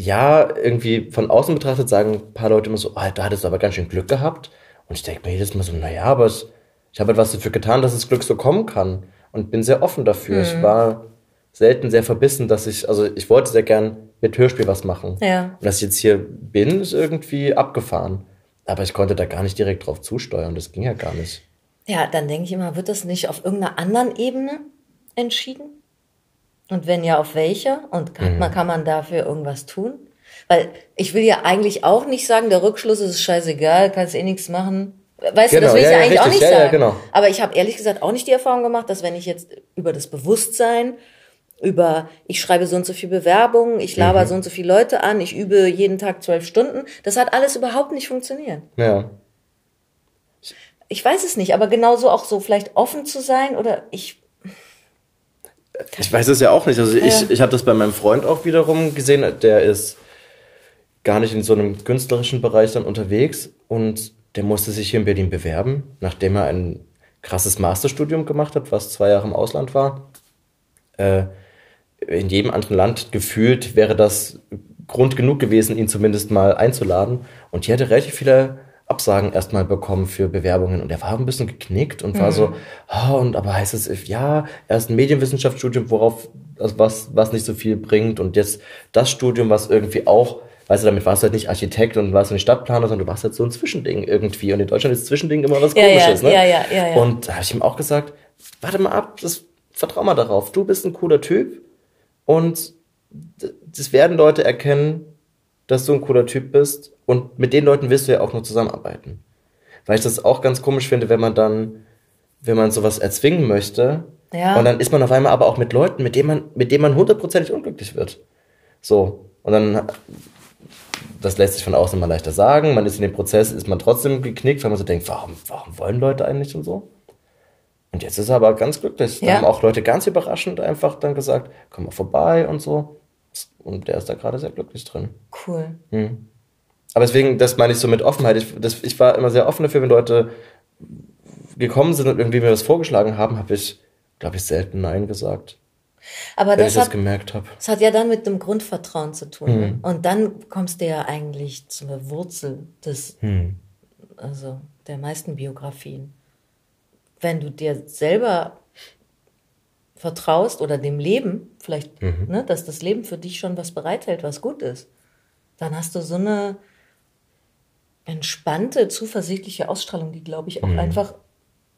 ja, irgendwie von außen betrachtet sagen ein paar Leute immer so, ah, da hattest du aber ganz schön Glück gehabt. Und ich denke mir jedes Mal so, naja, aber es, ich habe halt was dafür getan, dass das Glück so kommen kann. Und bin sehr offen dafür. Ich war selten sehr verbissen, dass ich, also ich wollte sehr gern mit Hörspiel was machen. Ja. Und dass ich jetzt hier bin, ist irgendwie abgefahren. Aber ich konnte da gar nicht direkt drauf zusteuern. Das ging ja gar nicht. Ja, dann denke ich immer, wird das nicht auf irgendeiner anderen Ebene entschieden? Und wenn ja, auf welcher? Und kann, man, kann man dafür irgendwas tun? Weil ich will ja eigentlich auch nicht sagen, der Rückschluss ist scheißegal, kannst eh nichts machen. Weißt du, Genau, das will ich ja, ja, ja, eigentlich auch richtig, nicht ja, ja, sagen. genau. Aber ich habe ehrlich gesagt auch nicht die Erfahrung gemacht, dass wenn ich jetzt über das Bewusstsein, über ich schreibe so und so viel Bewerbungen, ich Mhm. laber so und so viele Leute an, ich übe jeden Tag zwölf Stunden, das hat alles überhaupt nicht funktioniert. Ja. Ich weiß es nicht, aber genauso auch so vielleicht offen zu sein oder ich Ich weiß es ja auch nicht. Also ich, Ja. ich habe das bei meinem Freund auch wiederum gesehen. Der ist gar nicht in so einem künstlerischen Bereich dann unterwegs und der musste sich hier in Berlin bewerben, nachdem er ein krasses Masterstudium gemacht hat, was zwei Jahre im Ausland war. Äh, in jedem anderen Land gefühlt wäre das Grund genug gewesen, ihn zumindest mal einzuladen. Und hier hat er relativ viele Absagen erstmal bekommen für Bewerbungen. Und er war ein bisschen geknickt und war so, oh, und aber heißt es, ja, erst ein Medienwissenschaftsstudium, worauf, also was, was nicht so viel bringt. Und jetzt das Studium, was irgendwie auch, weißt du, damit warst du halt nicht Architekt und warst du nicht Stadtplaner, sondern du warst halt so ein Zwischending irgendwie. Und in Deutschland ist Zwischending immer was Ja, ja, Komisches, ne? ja, ja, ja, ja. Und da habe ich ihm auch gesagt, warte mal ab, das, vertrau mal darauf. Du bist ein cooler Typ und das werden Leute erkennen, dass du ein cooler Typ bist. Und mit den Leuten wirst du ja auch nur zusammenarbeiten. Weil ich das auch ganz komisch finde, wenn man dann, wenn man sowas erzwingen möchte, Ja. und dann ist man auf einmal aber auch mit Leuten, mit denen man, mit denen man hundertprozentig unglücklich wird. So. Und dann, das lässt sich von außen mal leichter sagen. Man ist in dem Prozess, ist man trotzdem geknickt, weil man so denkt, warum, warum wollen Leute eigentlich und so? Und jetzt ist er aber ganz glücklich. Da Ja. haben auch Leute ganz überraschend einfach dann gesagt, komm mal vorbei und so. Und der ist da gerade sehr glücklich drin. cool. Aber deswegen, das meine ich so mit Offenheit. Ich, das, ich war immer sehr offen dafür, wenn Leute gekommen sind und irgendwie mir was vorgeschlagen haben, habe ich, glaube ich, selten Nein gesagt. Aber das ich das hat, gemerkt habe. das hat ja dann mit dem Grundvertrauen zu tun. Ne? Und dann kommst du ja eigentlich zur Wurzel des, Mhm. also der meisten Biografien. Wenn du dir selber vertraust oder dem Leben, vielleicht, Mhm. ne, dass das Leben für dich schon was bereithält, was gut ist, dann hast du so eine entspannte, zuversichtliche Ausstrahlung, die, glaube ich, auch Mhm. einfach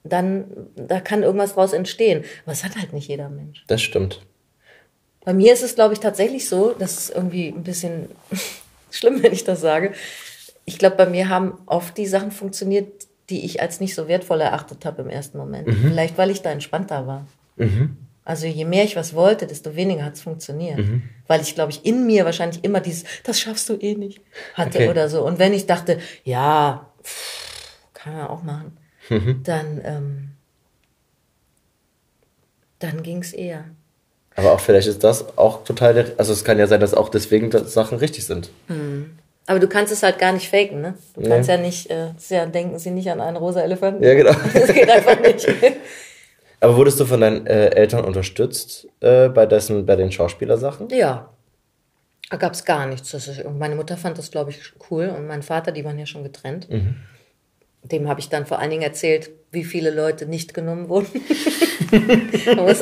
dann, da kann irgendwas draus entstehen. Aber es hat halt nicht jeder Mensch. Das stimmt. Bei mir ist es, glaube ich, tatsächlich so, das ist irgendwie ein bisschen schlimm, wenn ich das sage. Ich glaube, bei mir haben oft die Sachen funktioniert, die ich als nicht so wertvoll erachtet habe im ersten Moment. Vielleicht, weil ich da entspannter war. Also je mehr ich was wollte, desto weniger hat es funktioniert. Weil ich, glaube ich, in mir wahrscheinlich immer dieses, das schaffst du eh nicht, hatte Okay. oder so. Und wenn ich dachte, ja, pff, kann man auch machen, dann, ähm, dann ging es eher. Aber auch vielleicht ist das auch total, der, also es kann ja sein, dass auch deswegen das Sachen richtig sind. Aber du kannst es halt gar nicht faken, ne? Du Nee. kannst ja nicht, äh, ja, denken Sie nicht an einen rosa Elefanten. Ja, genau. Das geht einfach nicht. Aber wurdest du von deinen äh, Eltern unterstützt äh, bei, dessen, bei den Schauspielersachen? ja. Da gab es gar nichts. Das ist, und meine Mutter fand das, glaube ich, cool. Und mein Vater, die waren ja schon getrennt. Dem habe ich dann vor allen Dingen erzählt, wie viele Leute nicht genommen wurden. Man muss,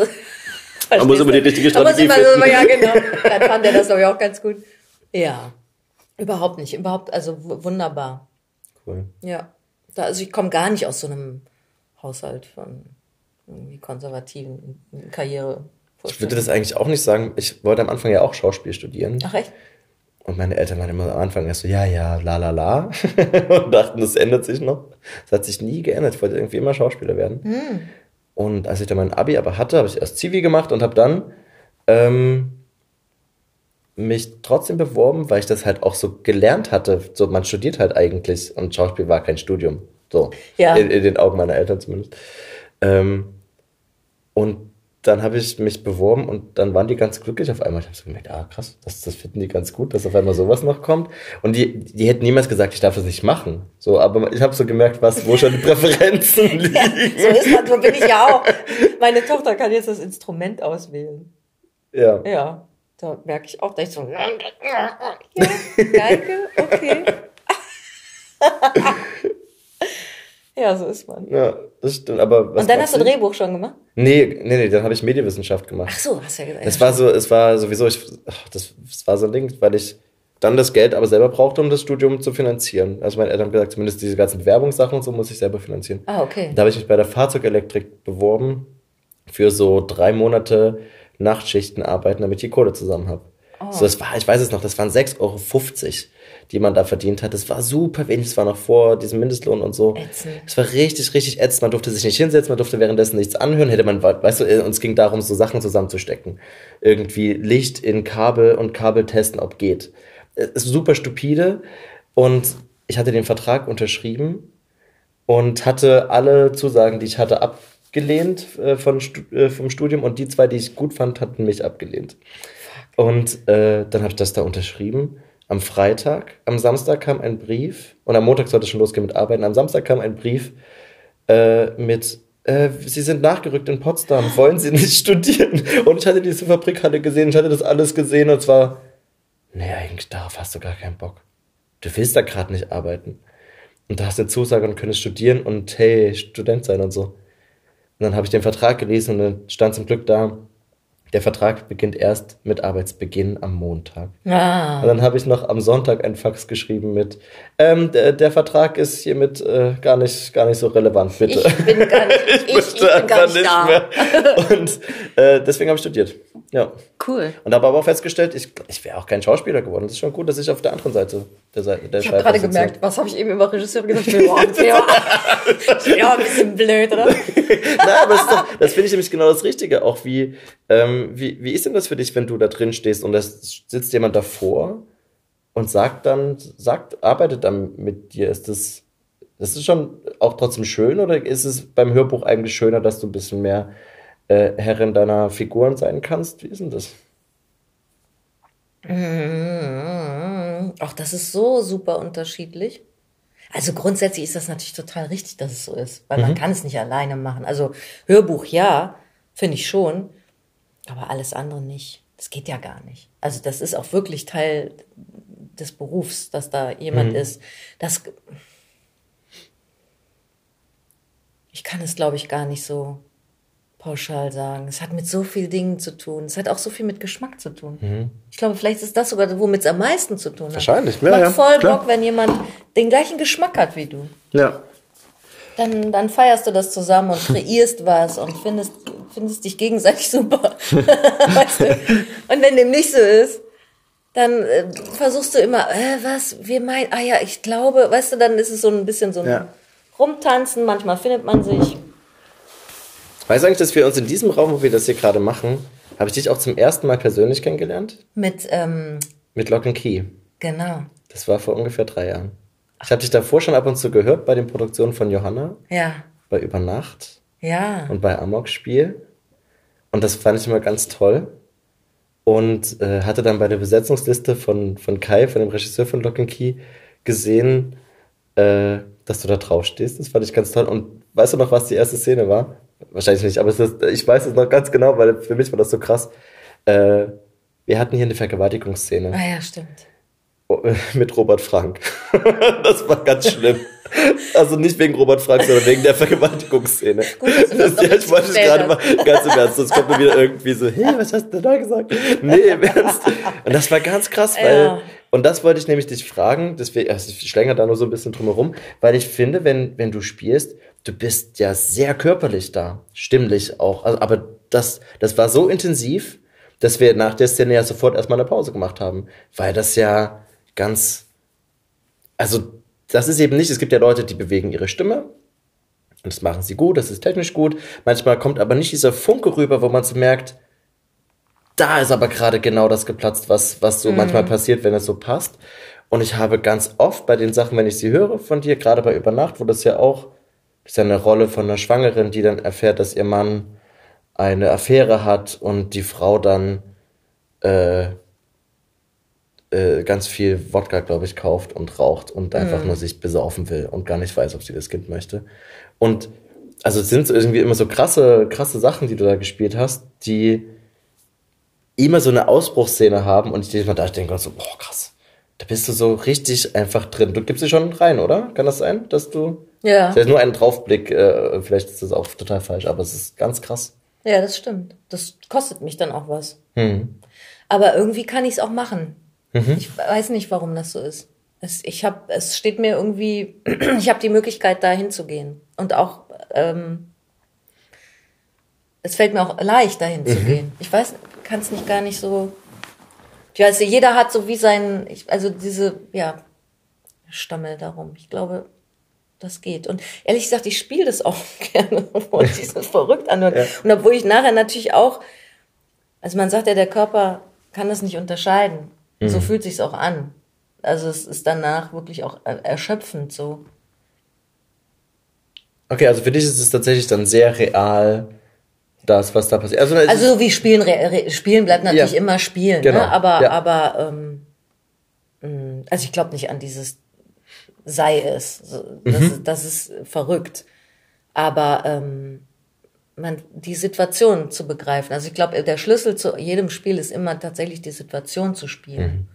Man muss immer die richtige Da muss Strategie immer finden. ja, genau. Dann fand er das, glaube ich, auch ganz gut. Ja. Überhaupt nicht. Überhaupt, also wunderbar. Cool. Ja. Da, also ich komme gar nicht aus so einem Haushalt von irgendwie konservativen Karriere. Ich würde das eigentlich auch nicht sagen. Ich wollte am Anfang ja auch Schauspiel studieren. Ach echt? Und meine Eltern waren immer am Anfang erst so, ja, ja, la, la, la. und dachten, das ändert sich noch. Das hat sich nie geändert. Ich wollte irgendwie immer Schauspieler werden. Und als ich dann mein Abi aber hatte, habe ich erst Zivi gemacht und habe dann ähm, mich trotzdem beworben, weil ich das halt auch so gelernt hatte. So, man studiert halt eigentlich und Schauspiel war kein Studium. So. Ja. In, in den Augen meiner Eltern zumindest. Ähm, und dann habe ich mich beworben und dann waren die ganz glücklich auf einmal. Ich habe so gemerkt, ah krass, das, das finden die ganz gut, dass auf einmal sowas noch kommt. Und die, die hätten niemals gesagt, ich darf das nicht machen. So, aber ich habe so gemerkt, was, wo schon die Präferenzen liegen. Ja, so ist man, so bin ich ja auch. Meine Tochter kann jetzt das Instrument auswählen. Ja. Ja, da merke ich auch, dass ich so, ja, Geige, okay. Ja, so ist man. Ja, das stimmt. Aber was Und dann hast du Drehbuch schon gemacht? Nee, nee, nee, dann habe ich Medienwissenschaft gemacht. Ach so, hast du ja gesagt. Es war so, es war sowieso, ich, ach, das, das war so ein Ding, weil ich dann das Geld aber selber brauchte, um das Studium zu finanzieren. Also meine Eltern haben gesagt, zumindest diese ganzen Bewerbungssachen und so muss ich selber finanzieren. Ah, okay. Da habe ich mich bei der Fahrzeugelektrik beworben für so drei Monate Nachtschichten arbeiten, damit ich die Kohle zusammen habe. Oh. So, das war, ich weiß es noch, das waren 6,50 Euro die man da verdient hat. Das war super wenig, das war noch vor diesem Mindestlohn und so. Es war richtig, richtig ätzend. Man durfte sich nicht hinsetzen, man durfte währenddessen nichts anhören. Hätte man, weißt du, äh, uns ging darum, so Sachen zusammenzustecken. Irgendwie Licht in Kabel und Kabel testen, ob geht. Es ist super stupide. Und ich hatte den Vertrag unterschrieben und hatte alle Zusagen, die ich hatte, abgelehnt äh, von, äh, vom Studium. Und die zwei, die ich gut fand, hatten mich abgelehnt. Und äh, dann habe ich das da unterschrieben am Freitag, am Samstag kam ein Brief, und am Montag sollte es schon losgehen mit Arbeiten, am Samstag kam ein Brief äh, mit, äh, Sie sind nachgerückt in Potsdam, wollen Sie nicht studieren? Und ich hatte diese Fabrikhalle gesehen, ich hatte das alles gesehen und zwar, nee, eigentlich darauf hast du gar keinen Bock. Du willst da gerade nicht arbeiten. Und da hast du eine Zusage und könntest studieren und hey, Student sein und so. Und dann habe ich den Vertrag gelesen und dann stand zum Glück da, der Vertrag beginnt erst mit Arbeitsbeginn am Montag. Ah. Und dann habe ich noch am Sonntag ein Fax geschrieben mit, ähm, der, der Vertrag ist hiermit äh, gar, nicht, gar nicht so relevant, bitte. Ich bin gar nicht, ich, ich, ich bin gar nicht, nicht da. Mehr. Und äh, deswegen habe ich studiert. Ja. Cool. Und habe aber auch festgestellt, ich, ich wäre auch kein Schauspieler geworden. Das ist schon gut, dass ich auf der anderen Seite der Seite der Ich habe gerade gemerkt, was habe ich eben über Regisseur gesagt? Ich bin auch ein bisschen blöd, oder? Nein, aber das, das finde ich nämlich genau das Richtige. Auch wie, ähm, wie, wie ist denn das für dich, wenn du da drin stehst und da sitzt jemand davor und sagt dann, sagt, arbeitet dann mit dir? Ist das, das ist schon auch trotzdem schön oder ist es beim Hörbuch eigentlich schöner, dass du ein bisschen mehr äh, Herrin deiner Figuren sein kannst. Wie ist denn das? Mhm. Ach, das ist so super unterschiedlich. Also grundsätzlich ist das natürlich total richtig, dass es so ist, weil mhm. man kann es nicht alleine machen. Also Hörbuch ja, finde ich schon, aber alles andere nicht. Das geht ja gar nicht. Also das ist auch wirklich Teil des Berufs, dass da jemand mhm. ist. Das ich kann es, glaube ich, gar nicht so pauschal sagen. Es hat mit so vielen Dingen zu tun. Es hat auch so viel mit Geschmack zu tun. Mhm. Ich glaube, vielleicht ist das sogar, womit es am meisten zu tun hat. Wahrscheinlich, ja. Macht ja, voll klar. Bock, wenn jemand den gleichen Geschmack hat wie du. Ja. Dann, dann feierst du das zusammen und kreierst was und findest, findest dich gegenseitig super. weißt du? Und wenn dem nicht so ist, dann äh, versuchst du immer, äh, was, wir meinen, ah ja, ich glaube, weißt du, dann ist es so ein bisschen so ein ja. Rumtanzen, manchmal findet man sich. Weißt du eigentlich, dass wir uns in diesem Raum, wo wir das hier gerade machen, habe ich dich auch zum ersten Mal persönlich kennengelernt? Mit, ähm, Mit Lock and Key. Genau. Das war vor ungefähr drei Jahren. Ich habe dich davor schon ab und zu gehört bei den Produktionen von Johanna. Ja. Bei Übernacht. Ja. Und bei Amok-Spiel. Und das fand ich immer ganz toll. Und äh, hatte dann bei der Besetzungsliste von, von Kai, von dem Regisseur von Lock and Key, gesehen, äh, dass du da drauf stehst. Das fand ich ganz toll. Und weißt du noch, was die erste Szene war? Wahrscheinlich nicht, aber ist, ich weiß es noch ganz genau, weil für mich war das so krass. Äh, wir hatten hier eine Vergewaltigungsszene. Ah ja, stimmt. Oh, mit Robert Frank. das war ganz schlimm. Also nicht wegen Robert Frank, sondern wegen der Vergewaltigungsszene. Gut, das das, ja, ich wollte es gerade mal ganz im Ernst, sonst kommt mir wieder irgendwie so, hey, was hast du da gesagt? Nee, im Ernst. Und das war ganz krass, weil, ja. und das wollte ich nämlich dich fragen, deswegen, also ich schlänger da nur so ein bisschen drumherum, weil ich finde, wenn, wenn du spielst, du bist ja sehr körperlich da, stimmlich auch. Also, aber das, das war so intensiv, dass wir nach der Szene ja sofort erstmal eine Pause gemacht haben, weil das ja ganz, also das ist eben nicht, es gibt ja Leute, die bewegen ihre Stimme und das machen sie gut, das ist technisch gut. Manchmal kommt aber nicht dieser Funke rüber, wo man so merkt, da ist aber gerade genau das geplatzt, was, was so mhm. manchmal passiert, wenn es so passt. Und ich habe ganz oft bei den Sachen, wenn ich sie höre von dir, gerade bei Übernacht, wo das ja auch ist ja eine Rolle von einer Schwangeren, die dann erfährt, dass ihr Mann eine Affäre hat und die Frau dann äh, äh, ganz viel Wodka, glaube ich, kauft und raucht und einfach nur sich besaufen will und gar nicht weiß, ob sie das Kind möchte. Und also es sind so irgendwie immer so krasse, krasse Sachen, die du da gespielt hast, die immer so eine Ausbruchsszene haben und ich jedes Mal da denke so, boah, krass. Da bist du so richtig einfach drin. Du gibst dich schon rein, oder? Kann das sein, dass du. Ja. Das ist nur ein Draufblick, äh, vielleicht ist das auch total falsch, aber es ist ganz krass. Ja, das stimmt. Das kostet mich dann auch was. Hm. Aber irgendwie kann ich es auch machen. Ich weiß nicht, warum das so ist. Es, ich hab, es steht mir irgendwie, ich habe die Möglichkeit, da hinzugehen. Und auch, ähm, es fällt mir auch leicht, dahin zu gehen. Ich weiß, kann es nicht gar nicht so. Ich weiß, jeder hat so wie sein, also diese, ja, Stammel darum. Ich glaube, das geht. Und ehrlich gesagt, ich spiele das auch gerne, obwohl sich das verrückt anhört. Und obwohl ich nachher natürlich auch, also man sagt ja, der Körper kann das nicht unterscheiden. So fühlt sich's auch an. Also es ist danach wirklich auch er- erschöpfend so. Okay, also für dich ist es tatsächlich dann sehr real, das, was da passiert. Also, Also so wie Spielen, Spielen bleibt natürlich Ja. immer Spielen, Genau, ne? aber, ja. aber ähm, mh, also ich glaube nicht an dieses sei es. Das, Mhm. ist, das ist verrückt. Aber ähm, man, die Situation zu begreifen. Also ich glaube, der Schlüssel zu jedem Spiel ist immer tatsächlich die Situation zu spielen. Mhm.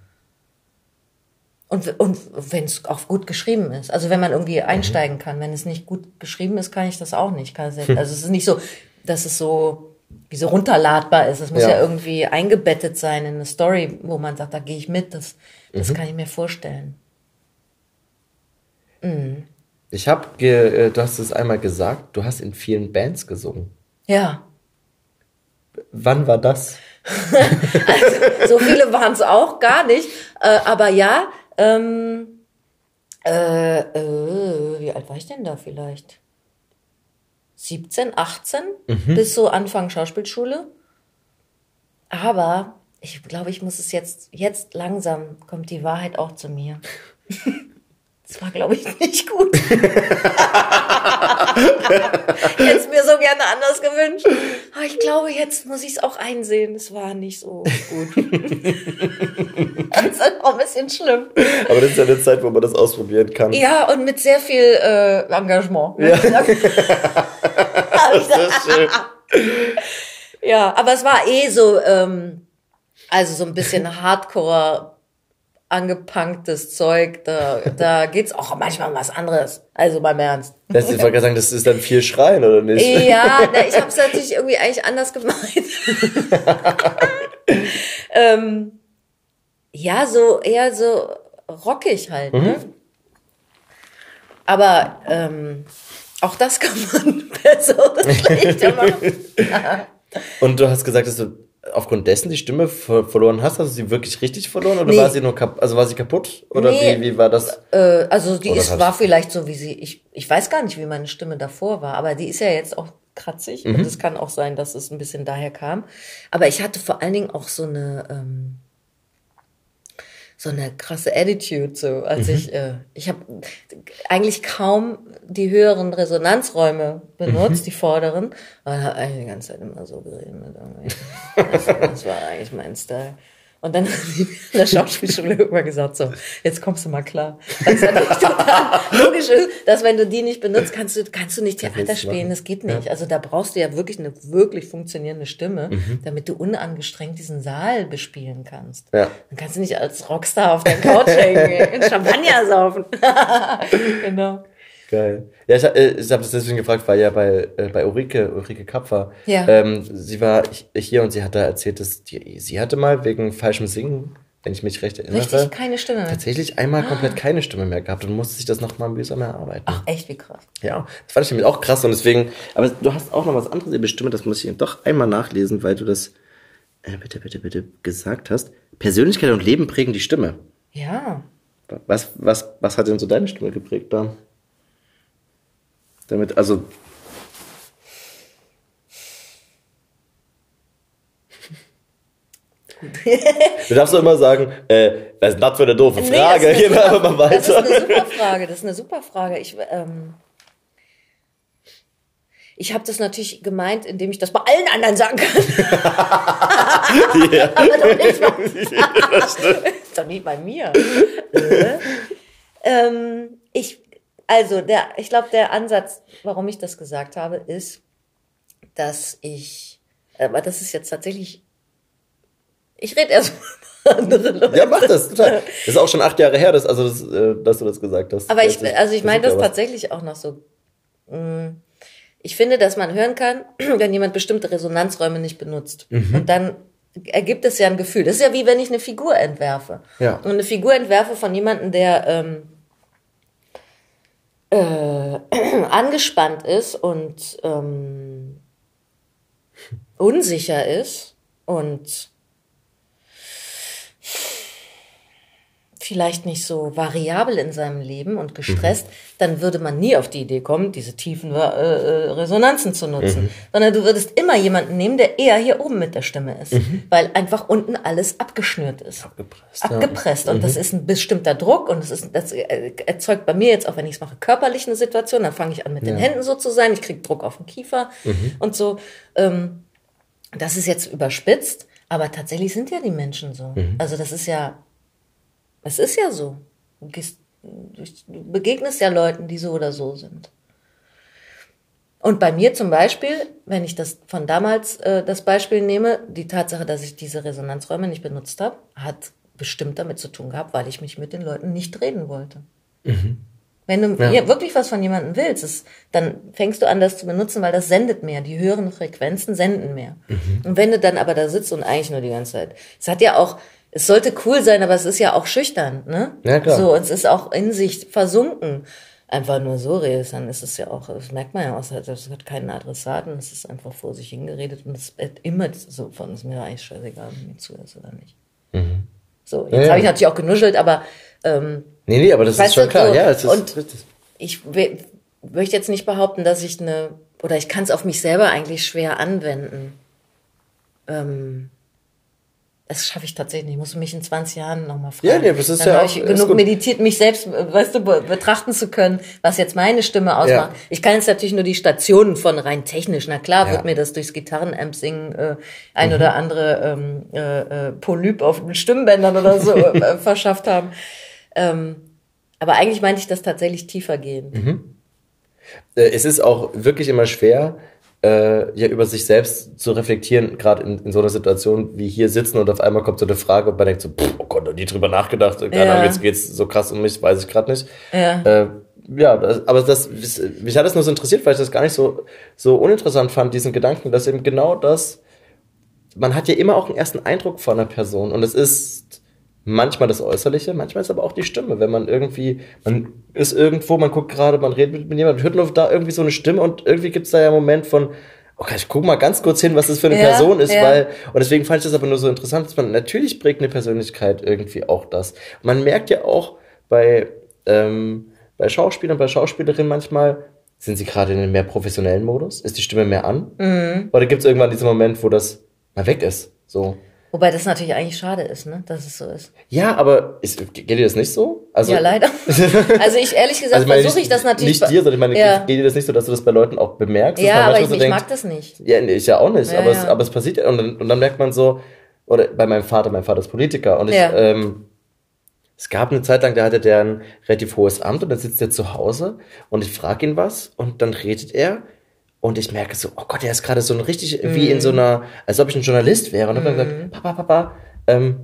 Und, und wenn es auch gut geschrieben ist. Also wenn man irgendwie Mhm. einsteigen kann. Wenn es nicht gut geschrieben ist, kann ich das auch nicht. Also es ist nicht so, dass es so wie so runterladbar ist. Es muss ja. Ja. irgendwie eingebettet sein in eine Story, wo man sagt, da gehe ich mit. Das, das Mhm. kann ich mir vorstellen. Ich habe, äh, du hast es einmal gesagt, du hast in vielen Bands gesungen. Ja. Wann war das? So viele waren es auch gar nicht. Äh, aber ja, ähm, äh, äh, wie alt war ich denn da vielleicht? 17, 18 bis so Anfang Schauspielschule. Aber ich glaube, ich muss es jetzt, jetzt langsam kommt die Wahrheit auch zu mir. Das war, glaube ich, nicht gut. ich hätte es mir so gerne anders gewünscht. Aber ich glaube, jetzt muss ich es auch einsehen. Es war nicht so gut. das ist auch ein bisschen schlimm. Aber das ist ja eine Zeit, wo man das ausprobieren kann. Ja, und mit sehr viel äh, Engagement. Ja. Das ist schön. ja, aber es war eh so, ähm, also so ein bisschen Hardcore angepunktes Zeug. Da, da geht's auch manchmal um was anderes. Also beim Ernst. Das, ich wollte sagen, das ist dann viel Schreien, oder nicht? Ja, na, ich habe es natürlich irgendwie eigentlich anders gemeint. ähm, ja, so eher so rockig halt. Ne? Aber ähm, auch das kann man besser oder schlechter machen. Und du hast gesagt, dass du aufgrund dessen die Stimme ver verloren hast. Hast du sie wirklich richtig verloren oder Nee. war sie nur kap also war sie kaputt? Oder Nee. wie, wie war das? Äh, also die Oder ist, war vielleicht so, wie sie, ich, ich weiß gar nicht, wie meine Stimme davor war, aber die ist ja jetzt auch kratzig Mhm. und es kann auch sein, dass es ein bisschen daher kam. Aber ich hatte vor allen Dingen auch so eine, ähm, so eine krasse Attitude, so als Mhm. ich, äh, ich habe eigentlich kaum die höheren Resonanzräume benutzt, Mhm. die vorderen, aber habe eigentlich die ganze Zeit immer so geredet. Irgendwie. Das, das war eigentlich mein Style. Und dann die mir in der Schauspielschule irgendwann gesagt, so, jetzt kommst du mal klar. Natürlich total logisch ist, dass wenn du die nicht benutzt, kannst du, kannst du nicht Theater spielen, das geht nicht. Also da brauchst du ja wirklich eine wirklich funktionierende Stimme, Mhm. damit du unangestrengt diesen Saal bespielen kannst. Ja. Dann kannst du nicht als Rockstar auf der Couch hängen, in Champagner saufen. genau. Geil. Ja, ich, äh, ich habe das deswegen gefragt, weil ja bei, äh, bei Ulrike, Ulrike Kapfer, Ja. ähm, sie war hier und sie hat da erzählt, dass die, sie hatte mal wegen falschem Singen, wenn ich mich recht erinnere, Richtig keine Stimme mehr. tatsächlich einmal komplett keine Stimme mehr gehabt und musste sich das nochmal mühsam erarbeiten. Ach, echt, wie krass. Ja, das fand ich nämlich auch krass und deswegen, aber du hast auch noch was anderes über Stimme, das muss ich eben doch einmal nachlesen, weil du das, äh, bitte, bitte, bitte gesagt hast. Persönlichkeit und Leben prägen die Stimme. Ja. Was, was, was hat denn so deine Stimme geprägt da? Damit, also. du darfst doch immer sagen, äh, was ist das für eine doofe Nee, Frage? das ist Gehen wir eine einfach super- mal Das ist weiter. eine super Frage. Das ist eine super Frage. Ich, ähm, Ich habe das natürlich gemeint, indem ich das bei allen anderen sagen kann. Aber doch nicht bei, doch nicht bei mir. Äh. ähm, ich, also, der, ich glaube, der Ansatz, warum ich das gesagt habe, ist, dass ich, aber das ist jetzt tatsächlich, ich rede erst über andere Leute. Ja, mach das, total. Das ist auch schon acht Jahre her, dass, also das, äh, dass du das gesagt hast. Aber ich, also ich meine das tatsächlich auch noch so. mm, Ich finde, dass man hören kann, wenn jemand bestimmte Resonanzräume nicht benutzt. Mhm. Und dann ergibt es ja ein Gefühl. Das ist ja wie wenn ich eine Figur entwerfe. Ja. Und eine Figur entwerfe von jemandem, der ähm, äh, angespannt ist und ähm, unsicher ist und vielleicht nicht so variabel in seinem Leben und gestresst, dann würde man nie auf die Idee kommen, diese tiefen äh, äh, Resonanzen zu nutzen. Sondern du würdest immer jemanden nehmen, der eher hier oben mit der Stimme ist. Weil einfach unten alles abgeschnürt ist. Abgepresst, ja. Abgepresst. Und das ist ein bestimmter Druck und das, ist, das äh, erzeugt bei mir jetzt, auch wenn ich es mache, körperlich eine Situation. Dann fange ich an, mit den Händen so zu sein. Ich kriege Druck auf den Kiefer und so. Ähm, das ist jetzt überspitzt, aber tatsächlich sind ja die Menschen so. Also das ist ja, es ist ja so. Du, gehst, du begegnest ja Leuten, die so oder so sind. Und bei mir zum Beispiel, wenn ich das von damals äh, das Beispiel nehme, die Tatsache, dass ich diese Resonanzräume nicht benutzt habe, hat bestimmt damit zu tun gehabt, weil ich mich mit den Leuten nicht reden wollte. Wenn du hier wirklich was von jemandem willst, ist, dann fängst du an, das zu benutzen, weil das sendet mehr. Die höheren Frequenzen senden mehr. Und wenn du dann aber da sitzt und eigentlich nur die ganze Zeit, es hat ja auch, es sollte cool sein, aber es ist ja auch schüchtern, ne? Ja, klar. So, und es ist auch in sich versunken. Einfach nur so redest, dann ist es ja auch, das merkt man ja auch, das hat keinen Adressaten, es ist einfach vor sich hingeredet und es wird immer so von, ist mir eigentlich scheißegal, du mir zuhörst oder nicht. So, jetzt Ja, habe ich natürlich auch genuschelt, aber ähm, Nee, nee, aber das ist schon klar. so, ja, es ist und- richtig. ich möchte jetzt nicht behaupten, dass ich eine, oder ich kann es auf mich selber eigentlich schwer anwenden. Ähm, das schaffe ich tatsächlich nicht. Ich muss mich in 20 Jahren nochmal fragen. Ja, nee, das ist Dann ja auch- ich genug meditiert, mich selbst, äh, weißt du, be- betrachten zu können, was jetzt meine Stimme ausmacht. Ja. Ich kann jetzt natürlich nur die Stationen von rein technisch. Na klar, Ja. wird mir das durchs Gitarrenamp singen äh, ein oder andere ähm, äh, äh, Polyp auf den Stimmbändern oder so äh, verschafft haben. Ähm, aber eigentlich meinte ich das tatsächlich tiefer gehen. Äh, es ist auch wirklich immer schwer, äh, ja über sich selbst zu reflektieren, gerade in, in so einer Situation wie hier sitzen und auf einmal kommt so eine Frage und man denkt so, pff, oh Gott, noch nie drüber nachgedacht, keine Ja. Ahnung, jetzt geht's so krass um mich, weiß ich gerade nicht. Ja. Äh, ja, das, aber das, mich hat das nur so interessiert, weil ich das gar nicht so, so uninteressant fand, diesen Gedanken, dass eben genau das, man hat ja immer auch einen ersten Eindruck von einer Person und es ist manchmal das Äußerliche, manchmal ist aber auch die Stimme, wenn man irgendwie, man ist irgendwo, man guckt gerade, man redet mit, mit jemandem, hört nur da irgendwie so eine Stimme und irgendwie gibt's da ja einen Moment von, okay, ich guck mal ganz kurz hin, was das für eine Ja, Person ist, ja. weil, und deswegen fand ich das aber nur so interessant, dass man, natürlich prägt eine Persönlichkeit irgendwie auch das. Man merkt ja auch bei, ähm, bei Schauspielern, bei Schauspielerinnen manchmal, sind sie gerade in einem mehr professionellen Modus? Ist die Stimme mehr an? Mhm. Oder gibt es irgendwann diesen Moment, wo das mal weg ist? So. Wobei das natürlich eigentlich schade ist, ne, dass es so ist. Ja, aber ist, geht dir das nicht so? Also, ja, leider. Also ich ehrlich gesagt Also versuche ich das natürlich. Nicht dir, sondern ich meine, ja, geht dir das nicht so, dass du das bei Leuten auch bemerkst? ja aber ich, so ich denkt, mag das nicht. Ja, nee, ich ja auch nicht, Ja, aber, Es, ja. aber es passiert ja. Und dann, und dann merkt man so, oder bei meinem Vater, mein Vater ist Politiker und ich, ähm, es gab eine Zeit lang, da hatte der ein relativ hohes Amt und dann sitzt er zu Hause und ich frage ihn was und dann redet er und ich merke so, oh Gott, der ist gerade so ein richtig, wie in so Mhm. einer, als ob ich ein Journalist wäre. Und dann hab ich gesagt, Papa, Papa, ähm,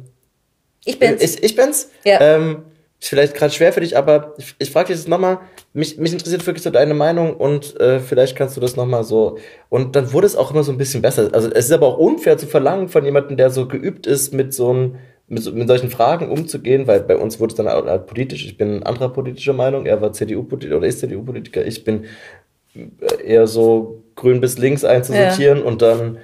Ich bin's. ich, ich bin's. Ja. Ähm, ist vielleicht gerade schwer für dich, aber ich, ich frage dich jetzt nochmal, mich, mich interessiert wirklich so deine Meinung und äh, vielleicht kannst du das nochmal so. Und dann wurde es auch immer so ein bisschen besser. Also es ist aber auch unfair zu verlangen von jemandem, der so geübt ist, mit so einem, mit, so, mit solchen Fragen umzugehen, weil bei uns wurde es dann halt, halt politisch. Ich bin anderer politischer Meinung, er war CDU-Politiker oder ist CDU-Politiker, ich bin eher so grün bis links einzusortieren und dann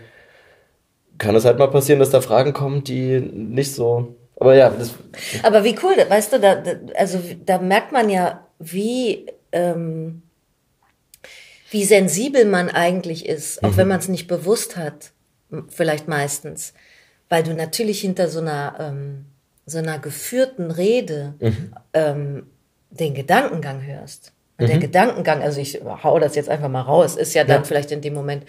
kann es halt mal passieren, dass da Fragen kommen, die nicht so. Aber ja, das, Aber wie cool, weißt du, da, da, also da merkt man ja, wie, ähm, wie sensibel man eigentlich ist, auch wenn man es nicht bewusst hat, vielleicht meistens. Weil du natürlich hinter so einer, ähm, so einer geführten Rede ähm, den Gedankengang hörst. Und der Gedankengang, also ich hau das jetzt einfach mal raus, ist ja dann Ja. vielleicht in dem Moment,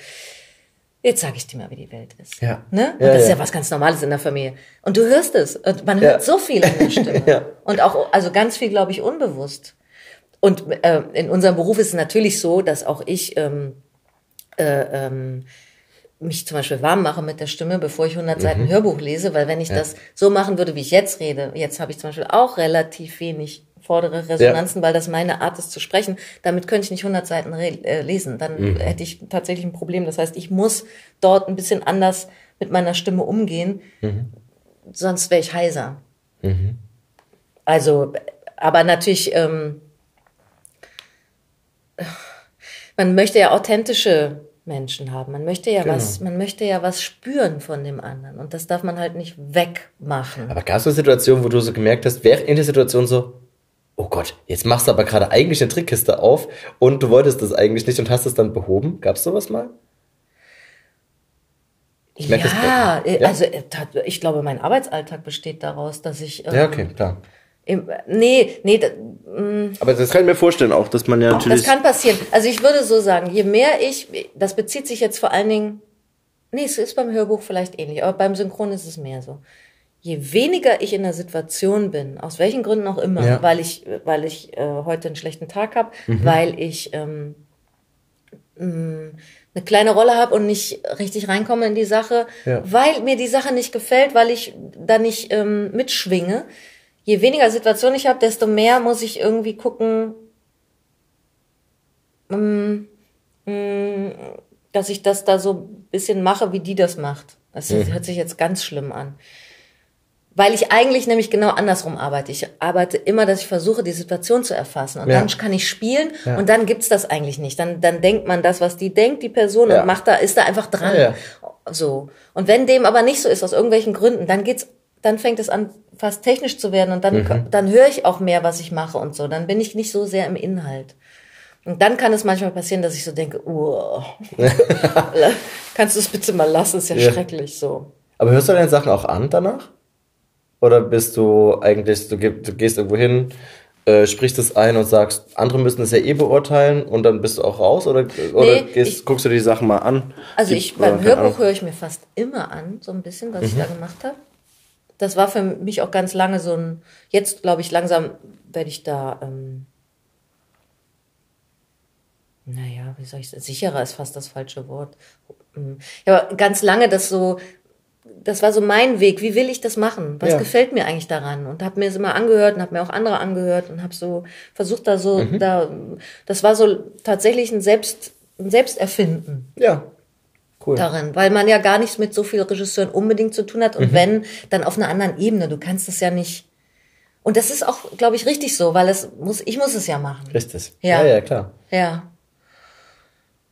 jetzt sage ich dir mal, wie die Welt ist. Ja. Ne? Und Ja, das ist ja. ja was ganz Normales in der Familie. Und du hörst es. Und man hört so viel in der Stimme. Ja. Und auch, also ganz viel, glaube ich, unbewusst. Und äh, in unserem Beruf ist es natürlich so, dass auch ich ähm, äh, ähm, mich zum Beispiel warm mache mit der Stimme, bevor ich 100 Seiten Mhm. Hörbuch lese, weil wenn ich das so machen würde, wie ich jetzt rede, jetzt habe ich zum Beispiel auch relativ wenig vordere Resonanzen, weil das meine Art ist zu sprechen. Damit könnte ich nicht 100 Seiten äh, lesen. Dann Mhm. hätte ich tatsächlich ein Problem. Das heißt, ich muss dort ein bisschen anders mit meiner Stimme umgehen, Mhm. sonst wäre ich heiser. Also, aber natürlich, ähm, man möchte ja authentische Menschen haben. Man möchte ja Genau. was, man möchte ja was spüren von dem anderen. Und das darf man halt nicht wegmachen. Aber gab es eine Situation, wo du so gemerkt hast, während in der Situation so, oh Gott, jetzt machst du aber gerade eigentlich eine Trickkiste auf und du wolltest das eigentlich nicht und hast es dann behoben? Gab es sowas mal? Ich merke ja, äh, ja? also äh, ich glaube, mein Arbeitsalltag besteht daraus, dass ich ähm, Ja, okay, klar. im, nee, nee, da, Aber das kann ich mir vorstellen auch, dass man ja natürlich... Das kann passieren. Also ich würde so sagen, je mehr ich, das bezieht sich jetzt vor allen Dingen, nee, es ist beim Hörbuch vielleicht ähnlich, aber beim Synchron ist es mehr so. Je weniger ich in der Situation bin, aus welchen Gründen auch immer, Ja. weil ich, weil ich äh, heute einen schlechten Tag habe, Mhm. weil ich ähm, mh, eine kleine Rolle habe und nicht richtig reinkomme in die Sache, Ja. weil mir die Sache nicht gefällt, weil ich da nicht ähm, mitschwinge. Je weniger Situation ich habe, desto mehr muss ich irgendwie gucken, dass ich das da so ein bisschen mache, wie die das macht. Das hört sich jetzt ganz schlimm an. Weil ich eigentlich nämlich genau andersrum arbeite. Ich arbeite immer, dass ich versuche, die Situation zu erfassen. Und Ja. dann kann ich spielen Ja. und dann gibt's das eigentlich nicht. Dann, dann denkt man das, was die denkt, die Person, Ja. und macht da, ist da einfach dran. So. Und wenn dem aber nicht so ist, aus irgendwelchen Gründen, dann geht's, dann fängt es an, fast technisch zu werden und dann, Mhm. dann höre ich auch mehr, was ich mache und so. Dann bin ich nicht so sehr im Inhalt. Und dann kann es manchmal passieren, dass ich so denke, oh, kannst du es bitte mal lassen, ist ja, Ja. schrecklich so. Aber hörst du deine Sachen auch an danach? Oder bist du eigentlich, du, du gehst irgendwo hin, äh, sprichst es ein und sagst, andere müssen es ja eh beurteilen und dann bist du auch raus? Oder, oder Nee, gehst, ich- guckst du die Sachen mal an? Also ich beim. Hörbuch höre ich mir fast immer an, so ein bisschen, was ich da gemacht habe. Das war für mich auch ganz lange so ein, jetzt glaube ich langsam werde ich da, ähm, naja, wie soll ich sagen, sicherer ist fast das falsche Wort. Ähm, Ja, aber ganz lange das so, das war so mein Weg. Wie will ich das machen? Was Ja. gefällt mir eigentlich daran? Und habe mir es immer angehört und habe mir auch andere angehört und habe so versucht, da so, Mhm. da, das war so tatsächlich ein Selbst, ein Selbsterfinden Ja, cool. darin, weil man ja gar nichts mit so vielen Regisseuren unbedingt zu tun hat Mhm. und wenn, dann auf einer anderen Ebene. Du kannst es ja nicht. Und das ist auch, glaube ich, richtig so, weil es muss, ich muss es ja machen. Richtig. Ja. ja, ja klar. Ja.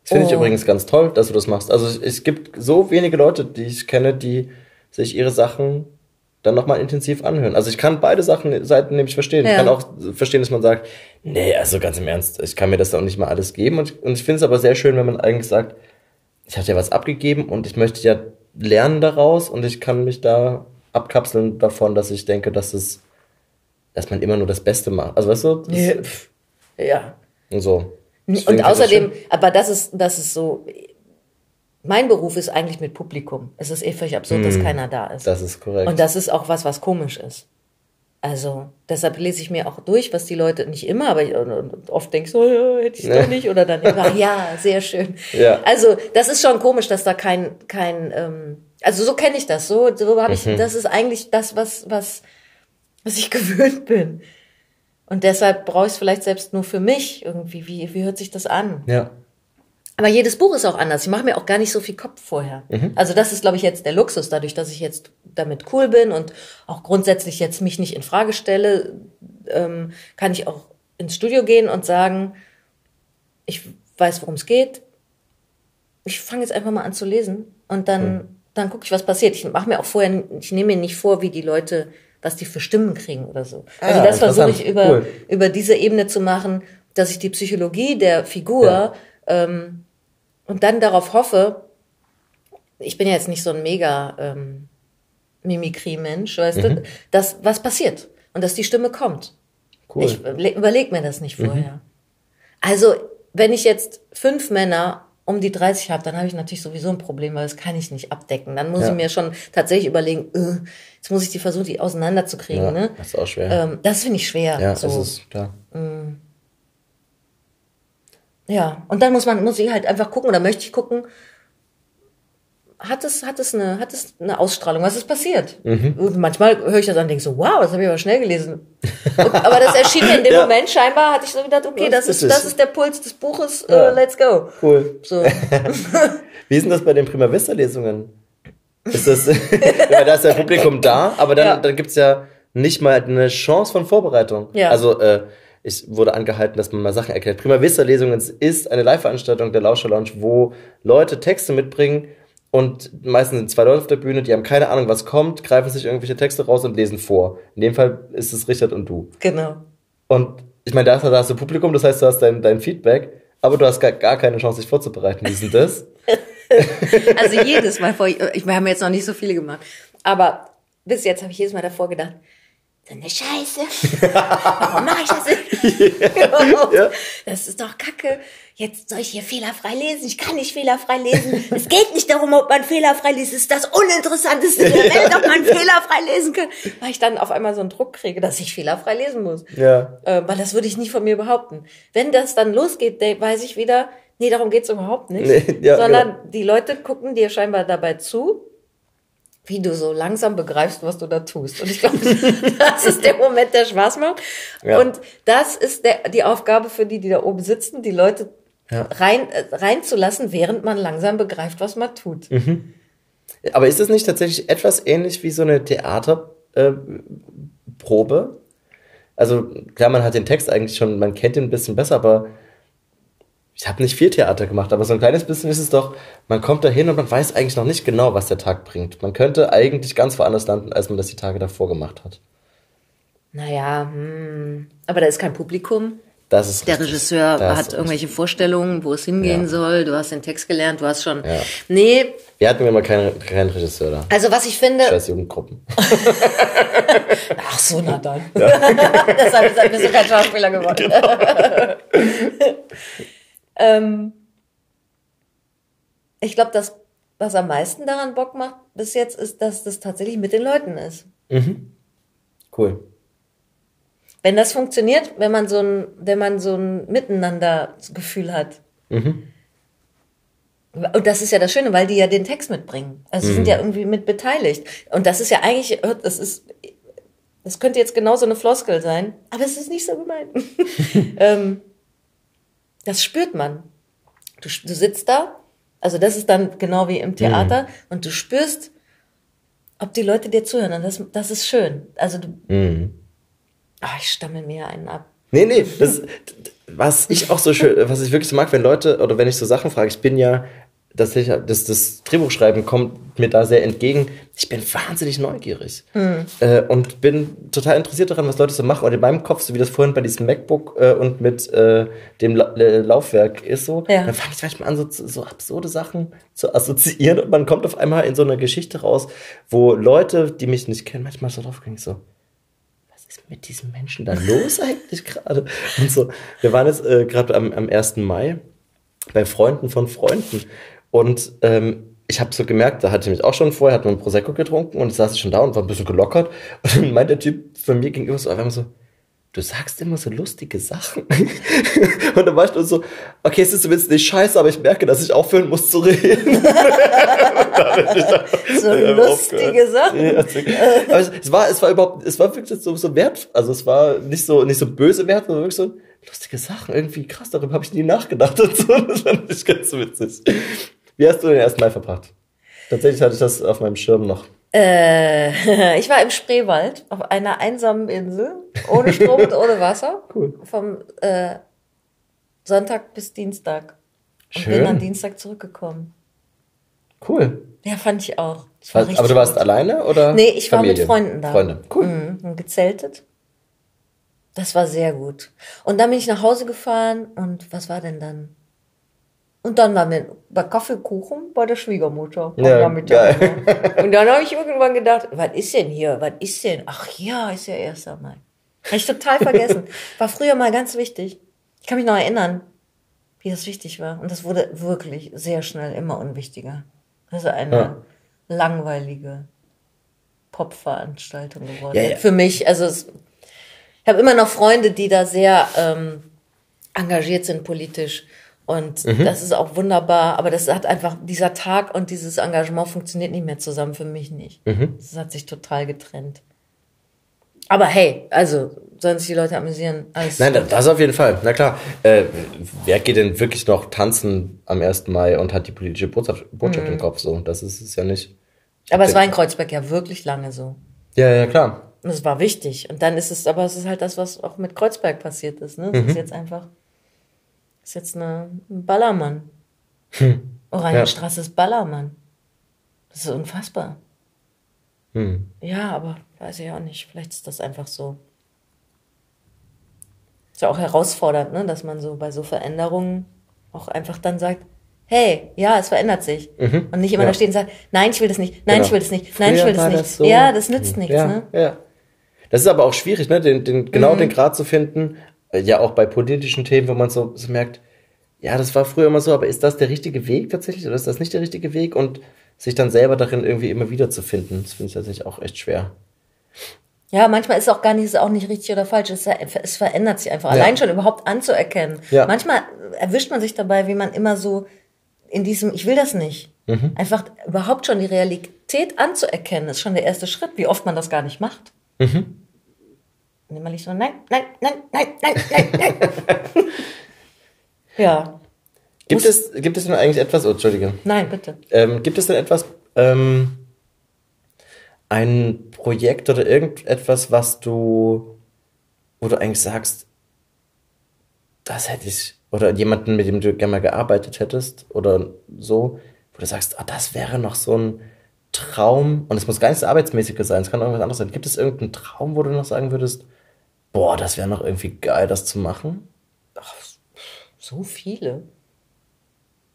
Das finde ich Oh. übrigens ganz toll, dass du das machst. Also es gibt so wenige Leute, die ich kenne, die sich ihre Sachen dann nochmal intensiv anhören. Also ich kann beide Sachen, Seiten nämlich verstehen. Ich Ja. kann auch verstehen, dass man sagt, nee, also ganz im Ernst, ich kann mir das auch nicht mal alles geben. Und, und ich finde es aber sehr schön, wenn man eigentlich sagt, ich habe ja was abgegeben und ich möchte ja lernen daraus und ich kann mich da abkapseln davon, dass ich denke, dass es, dass man immer nur das Beste macht. Also weißt du? Ja. Ja. Und so. Deswegen Und ich außerdem, aber das ist, das ist so, mein Beruf ist eigentlich mit Publikum. Es ist eh völlig absurd, dass keiner da ist. Das ist korrekt. Und das ist auch was, was komisch ist. Also, deshalb lese ich mir auch durch, was die Leute, nicht immer, aber oft denke ich so, ja, hätte ich doch nicht, oder dann, ach ja, sehr schön. Ja. Also, das ist schon komisch, dass da kein, kein, ähm, also so kenne ich das, so, so habe ich, Mhm. das ist eigentlich das, was, was, was ich gewöhnt bin. Und deshalb brauche ich es vielleicht selbst nur für mich irgendwie. Wie, wie hört sich das an? ja. Aber jedes Buch ist auch anders. Ich mache mir auch gar nicht so viel Kopf vorher. Also das ist, glaube ich, jetzt der Luxus, dadurch, dass ich jetzt damit cool bin und auch grundsätzlich jetzt mich nicht in Frage stelle, ähm, kann ich auch ins Studio gehen und sagen, ich weiß, worum es geht. Ich fange jetzt einfach mal an zu lesen und dann, dann gucke ich, was passiert. Ich mache mir auch vorher, ich nehme mir nicht vor, wie die Leute, was die für Stimmen kriegen oder so. Also Ah, das versuche ich über, Cool. über diese Ebene zu machen, dass ich die Psychologie der Figur Ja. ähm, und dann darauf hoffe, ich bin ja jetzt nicht so ein mega ähm, Mimikrie-Mensch, weißt du, dass was passiert und dass die Stimme kommt. Cool. Ich überlege mir das nicht vorher. Also, wenn ich jetzt fünf Männer um die 30 habe, dann habe ich natürlich sowieso ein Problem, weil das kann ich nicht abdecken. Dann muss Ja. ich mir schon tatsächlich überlegen, äh, jetzt muss ich die versuchen, die auseinanderzukriegen. Ja, ne? das ist auch schwer. Ähm, das finde ich schwer. ja, so. das ist klar. Ja, und dann muss man, muss ich halt einfach gucken, oder möchte ich gucken, hat es, hat es eine, hat es eine Ausstrahlung, was ist passiert? Mhm. Und manchmal höre ich das an und denke so, wow, das habe ich aber schnell gelesen. Und, aber das erschien mir in dem Ja. Moment scheinbar, hatte ich so gedacht, okay, Das das ist, ist das ist der Puls des Buches, Ja. äh, let's go. Cool. So. Wie ist denn das bei den Prima Vista Lesungen? Ist das, weil da ist ja Publikum da, aber dann, Ja. dann gibt's ja nicht mal eine Chance von Vorbereitung. Ja. Also, äh, ich wurde angehalten, dass man mal Sachen erklärt. Prima Vista Lesungen ist eine Live-Veranstaltung der Lauscher Lounge, wo Leute Texte mitbringen und meistens sind zwei Leute auf der Bühne, die haben keine Ahnung, was kommt, greifen sich irgendwelche Texte raus und lesen vor. In dem Fall ist es Richard und du. Genau. Und ich meine, da hast, da hast du Publikum, das heißt, du hast dein, dein Feedback, aber du hast gar, gar keine Chance, dich vorzubereiten. Wie ist denn das? Also jedes Mal vor, ich, wir haben jetzt noch nicht so viele gemacht, aber bis jetzt habe ich jedes Mal davor gedacht, so eine Scheiße. Warum mache ich das denn? Das ist doch kacke. Jetzt soll ich hier fehlerfrei lesen. Ich kann nicht fehlerfrei lesen. Es geht nicht darum, ob man fehlerfrei liest. Es ist das Uninteressanteste der Welt, ob man fehlerfrei lesen kann. Weil ich dann auf einmal so einen Druck kriege, dass ich fehlerfrei lesen muss. Ja. Äh, weil das würde ich nicht von mir behaupten. Wenn das dann losgeht, weiß ich wieder, nee, darum geht's überhaupt nicht. Nee, ja, sondern genau. die Leute gucken dir scheinbar dabei zu, wie du so langsam begreifst, was du da tust. Und ich glaube, das ist der Moment, der Spaß macht. Ja. Und das ist der, die Aufgabe für die, die da oben sitzen, die Leute Ja. rein, äh, reinzulassen, während man langsam begreift, was man tut. Mhm. Aber ist es nicht tatsächlich etwas ähnlich wie so eine Theaterprobe? Äh, also klar, man hat den Text eigentlich schon, man kennt ihn ein bisschen besser, aber ich habe nicht viel Theater gemacht, aber so ein kleines bisschen ist es doch, man kommt da hin und man weiß eigentlich noch nicht genau, was der Tag bringt. Man könnte eigentlich ganz woanders landen, als man das die Tage davor gemacht hat. Naja, hm. aber da ist kein Publikum. Das ist Der richtig. Regisseur Das hat ist irgendwelche Vorstellungen, wo es hingehen Ja. soll. Du hast den Text gelernt, du hast schon. Ja. Nee, Wir hatten immer keinen, keinen Regisseur da. also was ich finde. Scheiß Jugendgruppen. Ach so, na dann. Deshalb bist du kein Schauspieler geworden. ähm, ich glaube, das, was am meisten daran Bock macht bis jetzt, ist, dass das tatsächlich mit den Leuten ist. Cool. Wenn das funktioniert, wenn man so ein, wenn man so ein Miteinander-Gefühl hat. Und das ist ja das Schöne, weil die ja den Text mitbringen. Also sie sind ja irgendwie mit beteiligt. Und das ist ja eigentlich, das ist, das könnte jetzt genauso eine Floskel sein, aber es ist nicht so gemeint. ähm, das spürt man. Du, du sitzt da, also das ist dann genau wie im Theater, und du spürst, ob die Leute dir zuhören. Und das, das ist schön. Also du, Ah, ich stammel mir einen ab. Nee, nee, das, was ich auch so schön, was ich wirklich so mag, wenn Leute, oder wenn ich so Sachen frage, ich bin ja, ich, das, das Drehbuchschreiben kommt mir da sehr entgegen. Ich bin wahnsinnig neugierig. Äh, und bin total interessiert daran, was Leute so machen. Und in meinem Kopf, so wie das vorhin bei diesem MacBook äh, und mit äh, dem La Laufwerk ist so, Ja. dann fange ich manchmal an, so, so absurde Sachen zu assoziieren. Und man kommt auf einmal in so eine Geschichte raus, wo Leute, die mich nicht kennen, manchmal so drauf gehen, so, was ist mit diesem Menschen da los eigentlich gerade? Und so, wir waren jetzt äh, gerade am, am 1. Mai bei Freunden von Freunden und ähm, ich habe so gemerkt, da hatte ich mich auch schon vorher, hat man Prosecco getrunken und ich saß schon da und war ein bisschen gelockert und dann meint der Typ von mir gegenüber so einfach so, du sagst immer so lustige Sachen. und dann war ich nur so, okay, es ist zumindest nicht scheiße, aber ich merke, dass ich aufhören muss zu reden. So lustige Sachen. Aber es, es war, es war überhaupt, es war wirklich so, so wert, also es war nicht so, nicht so böse wert, sondern wirklich so lustige Sachen. Irgendwie krass, darüber habe ich nie nachgedacht und so. Das fand ich ganz witzig. Wie hast du den ersten Mal verbracht? Tatsächlich hatte ich das auf meinem Schirm noch. Äh, ich war im Spreewald auf einer einsamen Insel, ohne Strom und ohne Wasser. Cool. Vom äh, Sonntag bis Dienstag. Und Schön. bin dann Dienstag zurückgekommen. Cool. Ja, fand ich auch. Das war Aber du warst gut. alleine oder? Nee, ich war Familie? mit Freunden da. Freunde. Cool. Mhm, gezeltet. Das war sehr gut. Und dann bin ich nach Hause gefahren und was war denn dann? Und dann waren wir bei Kaffeekuchen bei der Schwiegermutter. am Ja, Nachmittag. Und dann habe ich irgendwann gedacht, was ist denn hier? Was ist denn? Ach ja, ist ja 1. Mai. Habe ich total vergessen. War früher mal ganz wichtig. Ich kann mich noch erinnern. wie das wichtig war. Und das wurde wirklich sehr schnell immer unwichtiger. Also eine Ja. langweilige Popveranstaltung geworden. Ja, ja. Für mich, also es, ich habe immer noch Freunde, die da sehr ähm, engagiert sind politisch. Und Mhm. das ist auch wunderbar, aber das hat einfach, dieser Tag und dieses Engagement funktioniert nicht mehr zusammen, für mich nicht. Mhm. Das hat sich total getrennt. Aber hey, also, sollen sich die Leute amüsieren? Alles Nein, gut. das auf jeden Fall. Na klar. Äh, wer geht denn wirklich noch tanzen am 1. Mai und hat die politische Botschaft, Botschaft Mhm. im Kopf? So, das ist es ja nicht. aber es war in Kreuzberg ja wirklich lange so. Ja, ja, klar. Und es war wichtig. Und dann ist es, aber es ist halt das, was auch mit Kreuzberg passiert ist. Ne? Es Mhm. ist jetzt einfach, ist jetzt eine, ein Ballermann. Hm. Oranienstraße ist Ballermann. Das ist unfassbar. Hm. Ja, aber weiß ich auch nicht. Vielleicht ist das einfach so. Ist ja auch herausfordernd, ne? dass man so bei so Veränderungen auch einfach dann sagt, hey, ja, es verändert sich. Und nicht immer Mhm. Ja. da stehen und sagt, nein, ich will das nicht, nein, Genau. ich will das nicht, nein, ich Früher will das nicht. das so. Ja, das nützt nichts, ja, ne? Ja. Das ist aber auch schwierig, ne? Den, den, genau Mhm. den Grad zu finden. Ja, auch bei politischen Themen, wo man so, so merkt, ja, das war früher immer so, aber ist das der richtige Weg tatsächlich oder ist das nicht der richtige Weg? Und sich dann selber darin irgendwie immer wieder zu finden, das finde ich tatsächlich auch echt schwer. Ja, manchmal ist es auch gar nicht, ist auch nicht richtig oder falsch. Es, es verändert sich einfach. Ja. Allein schon überhaupt anzuerkennen. Ja. Manchmal erwischt man sich dabei, wie man immer so in diesem, ich will das nicht. Mhm. Einfach überhaupt schon die Realität anzuerkennen, ist schon der erste Schritt, wie oft man das gar nicht macht. Mhm. Und immer nicht so, nein, nein, nein, nein, nein, nein, nein. ja, Gibt Muss- es, gibt es denn eigentlich etwas, oh, Entschuldige, nein, bitte. ähm, gibt es denn etwas, ähm, ein Projekt oder irgendetwas, was du, wo du eigentlich sagst, das hätte ich, oder jemanden, mit dem du gerne mal gearbeitet hättest oder so, wo du sagst, ah, das wäre noch so ein Traum, und es muss gar nicht das Arbeitsmäßige sein, es kann irgendwas anderes sein. Gibt es irgendeinen Traum, wo du noch sagen würdest, boah, das wäre noch irgendwie geil, das zu machen? So viele.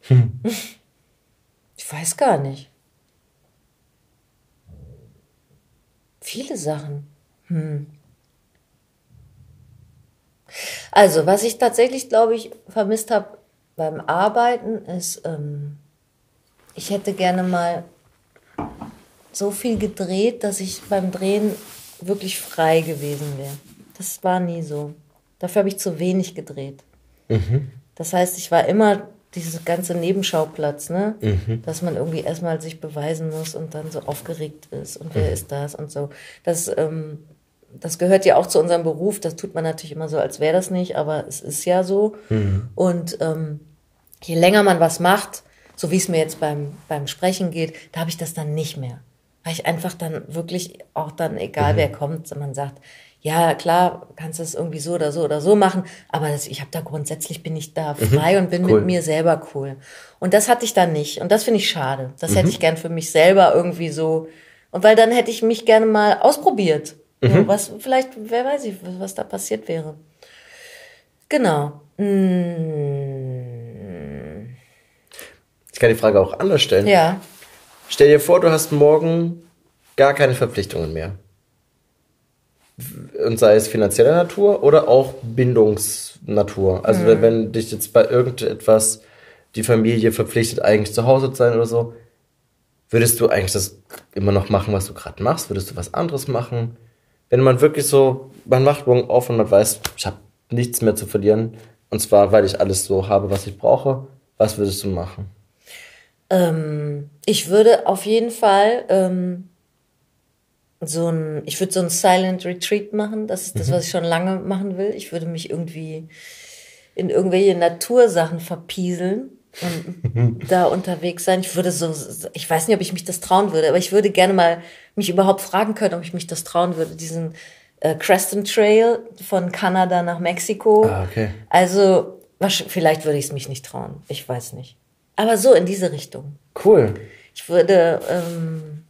Hm. Ich weiß gar nicht. Viele Sachen. Hm. Also, was ich tatsächlich, glaube ich, vermisst habe beim Arbeiten, ist, ähm, ich hätte gerne mal so viel gedreht, dass ich beim Drehen wirklich frei gewesen wäre. Das war nie so. Dafür habe ich zu wenig gedreht. Das heißt, ich war immer dieses ganze Nebenschauplatz, ne? Dass man irgendwie erstmal sich beweisen muss und dann so aufgeregt ist und wer ist das und so. Das, ähm, das gehört ja auch zu unserem Beruf. Das tut man natürlich immer so, als wäre das nicht, aber es ist ja so. Und ähm, je länger man was macht, so wie es mir jetzt beim, beim Sprechen geht, da habe ich das dann nicht mehr. Weil ich einfach dann wirklich auch dann, egal wer kommt, man sagt, ja, klar, kannst du es irgendwie so oder so oder so machen, aber das, ich habe da grundsätzlich bin ich da frei und bin Cool. mit mir selber cool. Und das hatte ich dann nicht. Und das finde ich schade. Das hätte ich gern für mich selber irgendwie so. Und weil dann hätte ich mich gerne mal ausprobiert. So, was, vielleicht, wer weiß ich, was, da passiert wäre. Genau. Mm, Ich kann die Frage auch anders stellen. ja. Stell dir vor, du hast morgen gar keine Verpflichtungen mehr. Und sei es finanzieller Natur oder auch Bindungsnatur. Also wenn- wenn dich jetzt bei irgendetwas die Familie verpflichtet, eigentlich zu Hause zu sein oder so, würdest du eigentlich das immer noch machen, was du gerade machst? Würdest du was anderes machen? Wenn man wirklich so, man macht morgen auf und man weiß, ich habe nichts mehr zu verlieren, und zwar, weil ich alles so habe, was ich brauche, was würdest du machen? Ähm, ich würde auf jeden Fall ähm, so ein, ich würde so ein Silent Retreat machen. Das ist das, was ich schon lange machen will. Ich würde mich irgendwie in irgendwelche Natursachen verpieseln und da unterwegs sein. Ich würde so, ich weiß nicht, ob ich mich das trauen würde, aber ich würde gerne mal mich überhaupt fragen können, ob ich mich das trauen würde, diesen äh, Creston Trail von Kanada nach Mexiko. Ah, okay. Also, vielleicht würde ich es mich nicht trauen. Ich weiß nicht. Aber so in diese Richtung. Cool. Ich würde, ähm,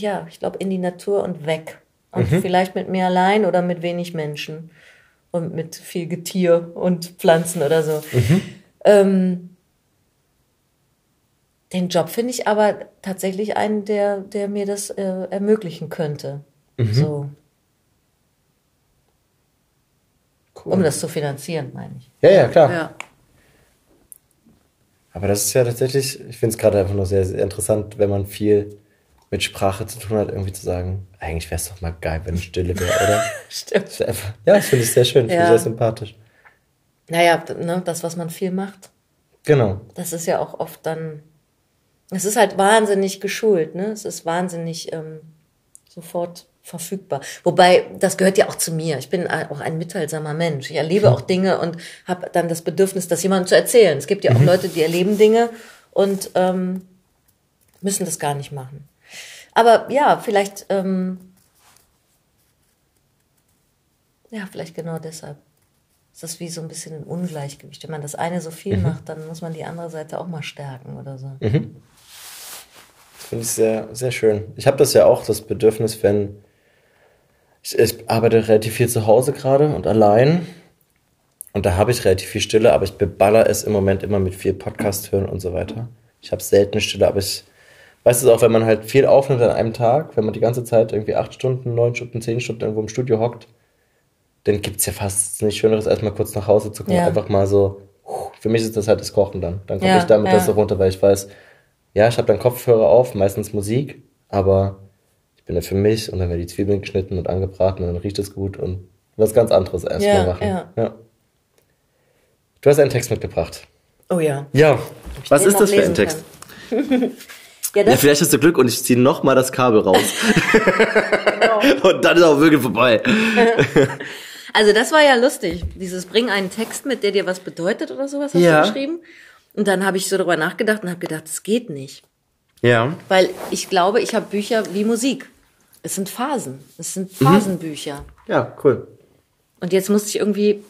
ja, ich glaube, in die Natur und weg. Und vielleicht mit mir allein oder mit wenig Menschen. Und mit viel Getier und Pflanzen oder so. Ähm, den Job finde ich aber tatsächlich einen, der, der mir das äh, ermöglichen könnte. So. Um das zu finanzieren, meine ich. Ja, ja, klar. Ja. Aber das ist ja tatsächlich, ich finde es gerade einfach nur sehr, sehr interessant, wenn man viel mit Sprache zu tun hat, irgendwie zu sagen, eigentlich wäre es doch mal geil, wenn Stille wäre, oder? Stimmt. Einfach, ja, das finde ich sehr schön, finde Ja. ich sehr sympathisch. Naja, ne, das, was man viel macht, Genau. das ist ja auch oft dann. Es ist halt wahnsinnig geschult, ne? Es ist wahnsinnig ähm, sofort verfügbar. Wobei, das gehört ja auch zu mir. Ich bin auch ein mitteilsamer Mensch. Ich erlebe auch Dinge und habe dann das Bedürfnis, das jemandem zu erzählen. Es gibt ja auch Leute, die erleben Dinge und ähm, müssen das gar nicht machen. Aber ja, vielleicht, ähm, ja, vielleicht genau deshalb. Es ist wie so ein bisschen ein Ungleichgewicht. Wenn man das eine so viel macht, dann muss man die andere Seite auch mal stärken oder so. Das finde ich sehr, sehr schön. Ich habe das ja auch, das Bedürfnis, wenn ich, ich arbeite relativ viel zu Hause gerade und allein. Und da habe ich relativ viel Stille, aber ich beballer es im Moment immer mit viel Podcast hören und so weiter. Ich habe selten Stille, aber ich weiß es auch, wenn man halt viel aufnimmt an einem Tag, wenn man die ganze Zeit irgendwie acht Stunden, neun Stunden, zehn Stunden irgendwo im Studio hockt, dann gibt's ja fast nichts Schöneres, als mal kurz nach Hause zu kommen. Ja. Einfach mal so, für mich ist das halt das Kochen dann. Dann komme Ja, ich damit ja. das so runter, weil ich weiß, ja, ich habe dann Kopfhörer auf, meistens Musik, aber ich bin da für mich und dann werden die Zwiebeln geschnitten und angebraten und dann riecht es gut und was ganz anderes erstmal Ja, machen. ja. Du hast einen Text mitgebracht. Oh ja. Ja. Was ist das für ein Text? Ja, Ja, vielleicht hast du Glück und ich ziehe noch mal das Kabel raus. Genau. und dann ist auch wirklich vorbei. also das war ja lustig. Dieses Bring einen Text mit, der dir was bedeutet oder sowas hast Ja. du geschrieben. Und dann habe ich so darüber nachgedacht und habe gedacht, das geht nicht. Ja. Weil ich glaube, ich habe Bücher wie Musik. Es sind Phasen. Es sind Phasenbücher. Ja, cool. Und jetzt musste ich irgendwie,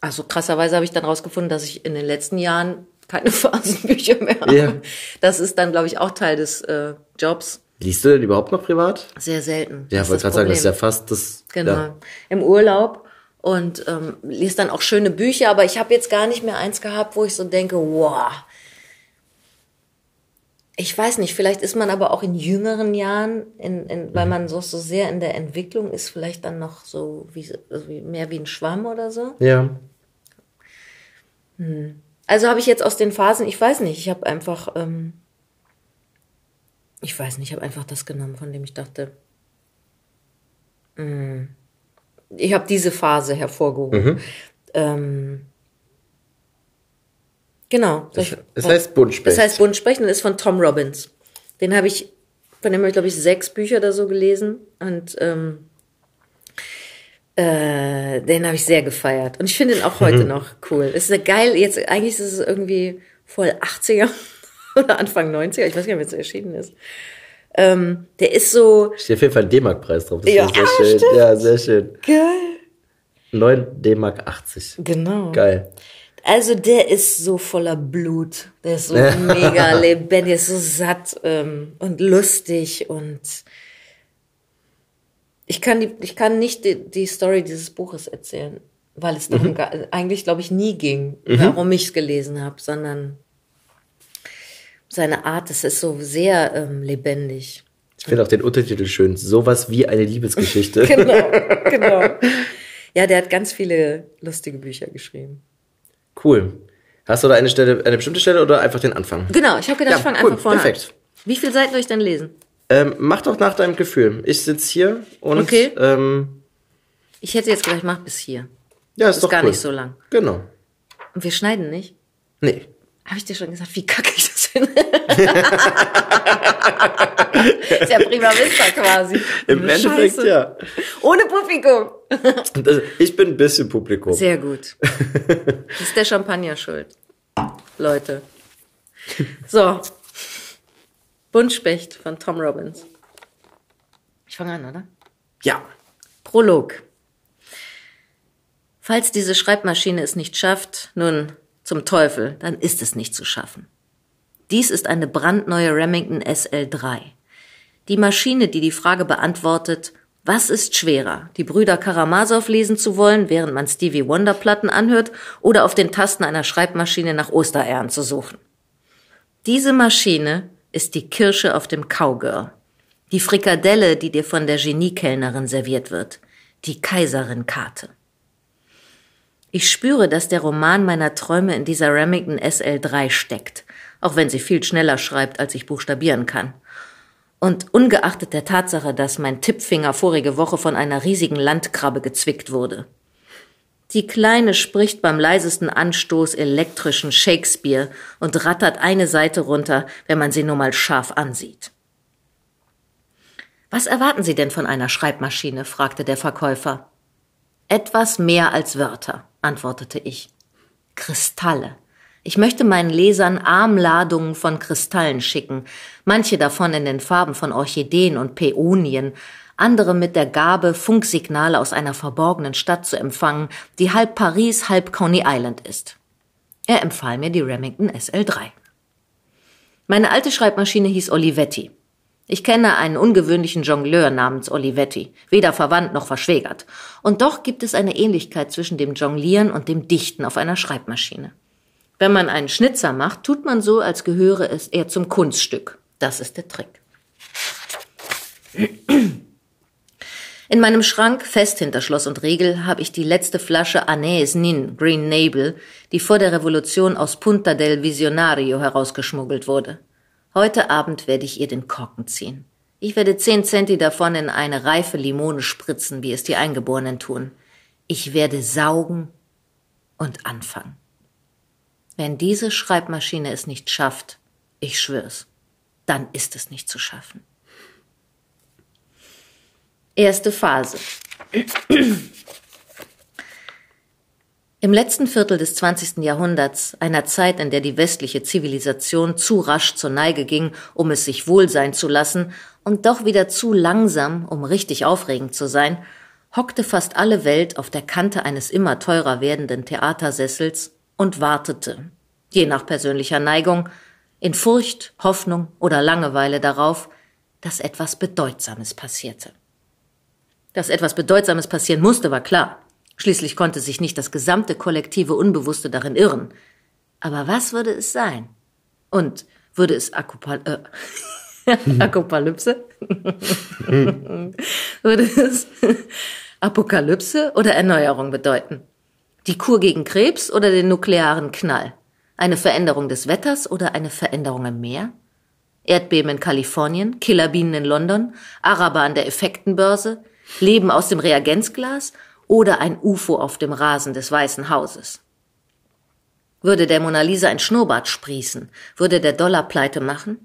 also krasserweise habe ich dann rausgefunden, dass ich in den letzten Jahren keine Phasenbücher mehr. Ja. Das ist dann, glaube ich, auch Teil des äh, Jobs. Liest du denn überhaupt noch privat? Sehr selten. Ja, wollte gerade sagen, das ist ja fast das. Genau. Ja. Im Urlaub und ähm, liest dann auch schöne Bücher, aber ich habe jetzt gar nicht mehr eins gehabt, wo ich so denke, wow. Ich weiß nicht, vielleicht ist man aber auch in jüngeren Jahren, in, in, weil man so, so sehr in der Entwicklung ist, vielleicht dann noch so wie, also mehr wie ein Schwamm oder so. Ja. Also habe ich jetzt aus den Phasen, ich weiß nicht, ich habe einfach, ähm, ich weiß nicht, ich habe einfach das genommen, von dem ich dachte, mm, ich habe diese Phase hervorgehoben. Ähm, genau. Ich- Es heißt Buntspecht. Das heißt Buntspecht und ist von Tom Robbins. Den habe ich, von dem habe ich, glaube ich, sechs Bücher oder so gelesen. Und ähm, äh, den habe ich sehr gefeiert. Und ich finde ihn auch heute noch cool. Es ist eine geil, jetzt eigentlich ist es irgendwie voll 80er oder Anfang 90er, ich weiß gar nicht, wenn es erschienen ist. Ähm, der ist so Steht auf jeden Fall ein D-Mark-Preis drauf. Das Ja, ist sehr schön. stimmt. Ja, sehr schön. geil. 9 D-Mark 80. Genau. Geil. Also der ist so voller Blut. Der ist so mega lebendig, der ist so satt ähm, und lustig und ich kann, die, ich kann nicht die, die Story dieses Buches erzählen, weil es darum ga- eigentlich, glaube ich, nie ging, warum ich es gelesen habe, sondern seine Art, es ist so sehr ähm, lebendig. Ich finde auch den Untertitel schön. Sowas wie eine Liebesgeschichte. Genau, genau. Ja, der hat ganz viele lustige Bücher geschrieben. Cool. Hast du da eine Stelle, eine bestimmte Stelle oder einfach den Anfang? Genau, ich habe gedacht, Ja, ich fange cool, einfach vorne perfekt. an. Wie viel Seiten soll ich denn lesen? Ähm, mach doch nach deinem Gefühl. Ich sitz hier und Okay. ähm, Ich hätte jetzt gleich gemacht bis hier. ja, ist, ist doch gar cool. nicht so lang. Genau. Und wir schneiden nicht. Nee. Habe ich dir schon gesagt, wie kacke ich das finde? ist ja prima vista quasi. Im Endeffekt Scheiße. ja. Ohne Publikum. Ich bin ein bisschen Publikum. Sehr gut. Das ist der Champagner schuld. Leute. So. Buntspecht von Tom Robbins. Ich fange an, oder? Ja. Prolog. Falls diese Schreibmaschine es nicht schafft, nun zum Teufel, dann ist es nicht zu schaffen. Dies ist eine brandneue Remington SL3. Die Maschine, die die Frage beantwortet, was ist schwerer, die Brüder Karamasow lesen zu wollen, während man Stevie Wonder Platten anhört, oder auf den Tasten einer Schreibmaschine nach Ostereiern zu suchen? Diese Maschine ist die Kirsche auf dem Cowgirl. Die Frikadelle, die dir von der Geniekellnerin serviert wird. Die Kaiserin-Karte. Ich spüre, dass der Roman meiner Träume in dieser Remington SL3 steckt, auch wenn sie viel schneller schreibt, als ich buchstabieren kann. Und ungeachtet der Tatsache, dass mein Tippfinger vorige Woche von einer riesigen Landkrabbe gezwickt wurde. Die Kleine spricht beim leisesten Anstoß elektrischen Shakespeare und rattert eine Seite runter, wenn man sie nur mal scharf ansieht. Was erwarten Sie denn von einer Schreibmaschine? fragte der Verkäufer. Etwas mehr als Wörter, antwortete ich. Kristalle. Ich möchte meinen Lesern Armladungen von Kristallen schicken, manche davon in den Farben von Orchideen und Päonien, andere mit der Gabe, Funksignale aus einer verborgenen Stadt zu empfangen, die halb Paris, halb Coney Island ist. Er empfahl mir die Remington SL3. Meine alte Schreibmaschine hieß Olivetti. Ich kenne einen ungewöhnlichen Jongleur namens Olivetti, weder verwandt noch verschwägert. Und doch gibt es eine Ähnlichkeit zwischen dem Jonglieren und dem Dichten auf einer Schreibmaschine. Wenn man einen Schnitzer macht, tut man so, als gehöre es eher zum Kunststück. Das ist der Trick. In meinem Schrank, fest hinter Schloss und Riegel, habe ich die letzte Flasche Anais Nin Green Nabel, die vor der Revolution aus Punta del Visionario herausgeschmuggelt wurde. Heute Abend werde ich ihr den Korken ziehen. Ich werde zehn Centi davon in eine reife Limone spritzen, wie es die Eingeborenen tun. Ich werde saugen und anfangen. Wenn diese Schreibmaschine es nicht schafft, ich schwör's, dann ist es nicht zu schaffen. Erste Phase. Im letzten Viertel des 20. Jahrhunderts, einer Zeit, in der die westliche Zivilisation zu rasch zur Neige ging, um es sich wohl sein zu lassen, und doch wieder zu langsam, um richtig aufregend zu sein, hockte fast alle Welt auf der Kante eines immer teurer werdenden Theatersessels und wartete, je nach persönlicher Neigung, in Furcht, Hoffnung oder Langeweile darauf, dass etwas Bedeutsames passierte. Dass etwas Bedeutsames passieren musste, war klar. Schließlich konnte sich nicht das gesamte kollektive Unbewusste darin irren. Aber was würde es sein? Und würde es Akupal äh, Apokalypse? würde es Apokalypse oder Erneuerung bedeuten? Die Kur gegen Krebs oder den nuklearen Knall? Eine Veränderung des Wetters oder eine Veränderung im Meer? Erdbeben in Kalifornien, Killerbienen in London, Araber an der Effektenbörse, Leben aus dem Reagenzglas oder ein UFO auf dem Rasen des Weißen Hauses. Würde der Mona Lisa ein Schnurrbart sprießen, würde der Dollar pleite machen?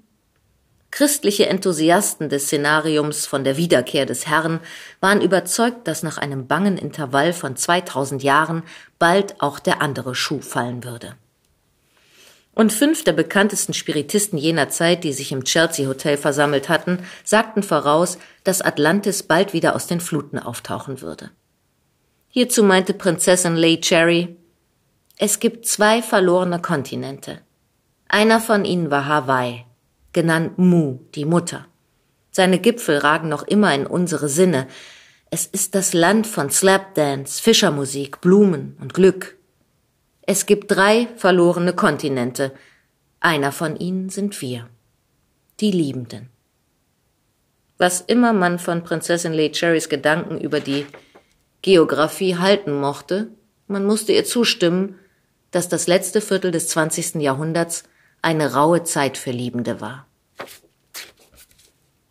Christliche Enthusiasten des Szenariums von der Wiederkehr des Herrn waren überzeugt, dass nach einem bangen Intervall von 2000 Jahren bald auch der andere Schuh fallen würde. Und fünf der bekanntesten Spiritisten jener Zeit, die sich im Chelsea Hotel versammelt hatten, sagten voraus, dass Atlantis bald wieder aus den Fluten auftauchen würde. Hierzu meinte Prinzessin Lay Cherry, es gibt zwei verlorene Kontinente. Einer von ihnen war Hawaii, genannt Mu, die Mutter. Seine Gipfel ragen noch immer in unsere Sinne. Es ist das Land von Slapdance, Fischermusik, Blumen und Glück. Es gibt drei verlorene Kontinente. Einer von ihnen sind wir. Die Liebenden. Was immer man von Prinzessin Lay Cherrys Gedanken über die Geographie halten mochte, man musste ihr zustimmen, dass das letzte Viertel des 20. Jahrhunderts eine raue Zeit für Liebende war.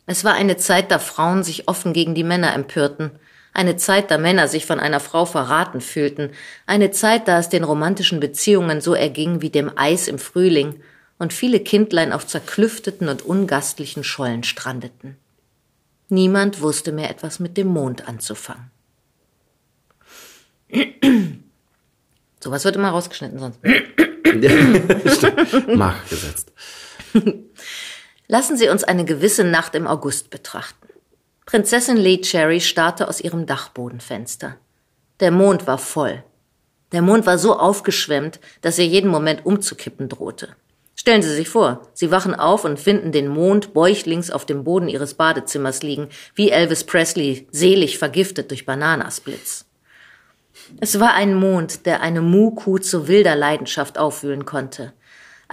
Es war eine Zeit, da Frauen sich offen gegen die Männer empörten, eine Zeit, da Männer sich von einer Frau verraten fühlten, eine Zeit, da es den romantischen Beziehungen so erging wie dem Eis im Frühling und viele Kindlein auf zerklüfteten und ungastlichen Schollen strandeten. Niemand wusste mehr etwas mit dem Mond anzufangen. Sowas wird immer rausgeschnitten sonst. Mach gesetzt. Lassen Sie uns eine gewisse Nacht im August betrachten. Prinzessin Lee Cherry starrte aus ihrem Dachbodenfenster. Der Mond war voll. Der Mond war so aufgeschwemmt, dass er jeden Moment umzukippen drohte. Stellen Sie sich vor, Sie wachen auf und finden den Mond bäuchlings auf dem Boden Ihres Badezimmers liegen, wie Elvis Presley selig vergiftet durch Bananasblitz. Es war ein Mond, der eine Muhkuh zu wilder Leidenschaft aufwühlen konnte.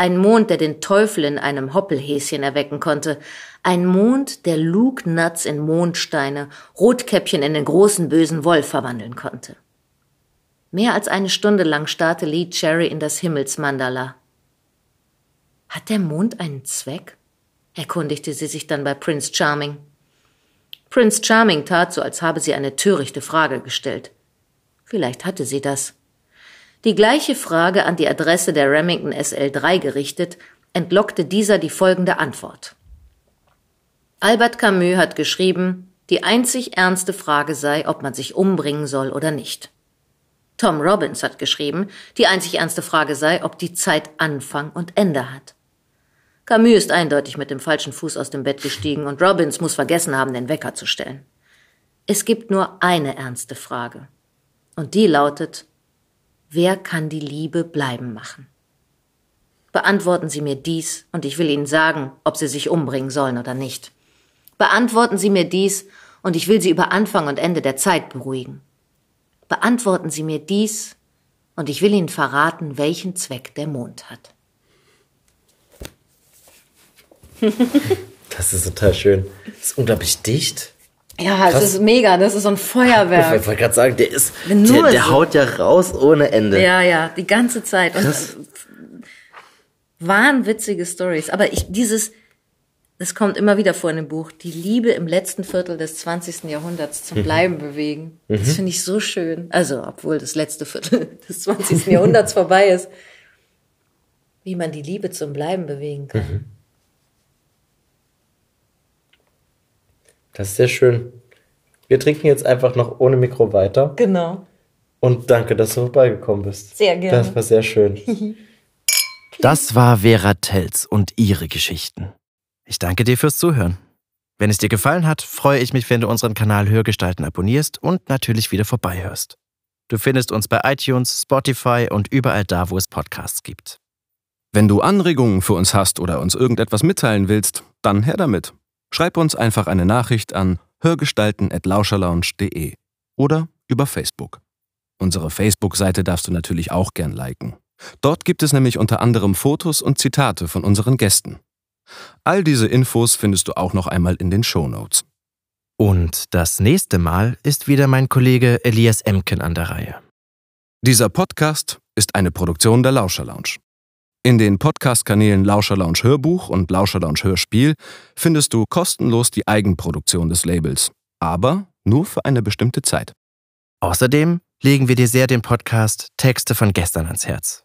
Ein Mond, der den Teufel in einem Hoppelhäschen erwecken konnte. Ein Mond, der Lugnuts in Mondsteine, Rotkäppchen in den großen bösen Wolf verwandeln konnte. Mehr als eine Stunde lang starrte Lee Cherry in das Himmelsmandala. Hat der Mond einen Zweck? erkundigte sie sich dann bei Prince Charming. Prince Charming tat so, als habe sie eine törichte Frage gestellt. Vielleicht hatte sie das. Die gleiche Frage an die Adresse der Remington SL3 gerichtet, entlockte dieser die folgende Antwort. Albert Camus hat geschrieben, die einzig ernste Frage sei, ob man sich umbringen soll oder nicht. Tom Robbins hat geschrieben, die einzig ernste Frage sei, ob die Zeit Anfang und Ende hat. Camus ist eindeutig mit dem falschen Fuß aus dem Bett gestiegen und Robbins muss vergessen haben, den Wecker zu stellen. Es gibt nur eine ernste Frage. Und die lautet, wer kann die Liebe bleiben machen? Beantworten Sie mir dies und ich will Ihnen sagen, ob Sie sich umbringen sollen oder nicht. Beantworten Sie mir dies und ich will Sie über Anfang und Ende der Zeit beruhigen. Beantworten Sie mir dies und ich will Ihnen verraten, welchen Zweck der Mond hat. Das ist total schön. Das ist unglaublich dicht. Ja, es ist mega, das ist so ein Feuerwerk. Ich wollte gerade sagen, der ist, der, der so- haut ja raus ohne Ende. Ja, ja, die ganze Zeit. Und Krass. wahnwitzige Stories. Aber ich, dieses, es kommt immer wieder vor in dem Buch, die Liebe im letzten Viertel des 20. Jahrhunderts zum Bleiben bewegen. Das finde ich so schön. Also, obwohl das letzte Viertel des 20. Jahrhunderts vorbei ist. Wie man die Liebe zum Bleiben bewegen kann. Das ist sehr schön. Wir trinken jetzt einfach noch ohne Mikro weiter. Genau. Und danke, dass du vorbeigekommen bist. Sehr gerne. Das war sehr schön. Das war Vera Telz und ihre Geschichten. Ich danke dir fürs Zuhören. Wenn es dir gefallen hat, freue ich mich, wenn du unseren Kanal Hörgestalten abonnierst und natürlich wieder vorbeihörst. Du findest uns bei iTunes, Spotify und überall da, wo es Podcasts gibt. Wenn du Anregungen für uns hast oder uns irgendetwas mitteilen willst, dann her damit. Schreib uns einfach eine Nachricht an hörgestalten.lauscherlounge.de oder über Facebook. Unsere Facebook-Seite darfst du natürlich auch gern liken. Dort gibt es nämlich unter anderem Fotos und Zitate von unseren Gästen. All diese Infos findest du auch noch einmal in den Shownotes. Und das nächste Mal ist wieder mein Kollege Elias Emken an der Reihe. Dieser Podcast ist eine Produktion der Lauscher Lounge. In den Podcast-Kanälen Lauscher Lounge Hörbuch und Lauscher Lounge Hörspiel findest du kostenlos die Eigenproduktion des Labels, aber nur für eine bestimmte Zeit. Außerdem legen wir dir sehr den Podcast Texte von gestern ans Herz.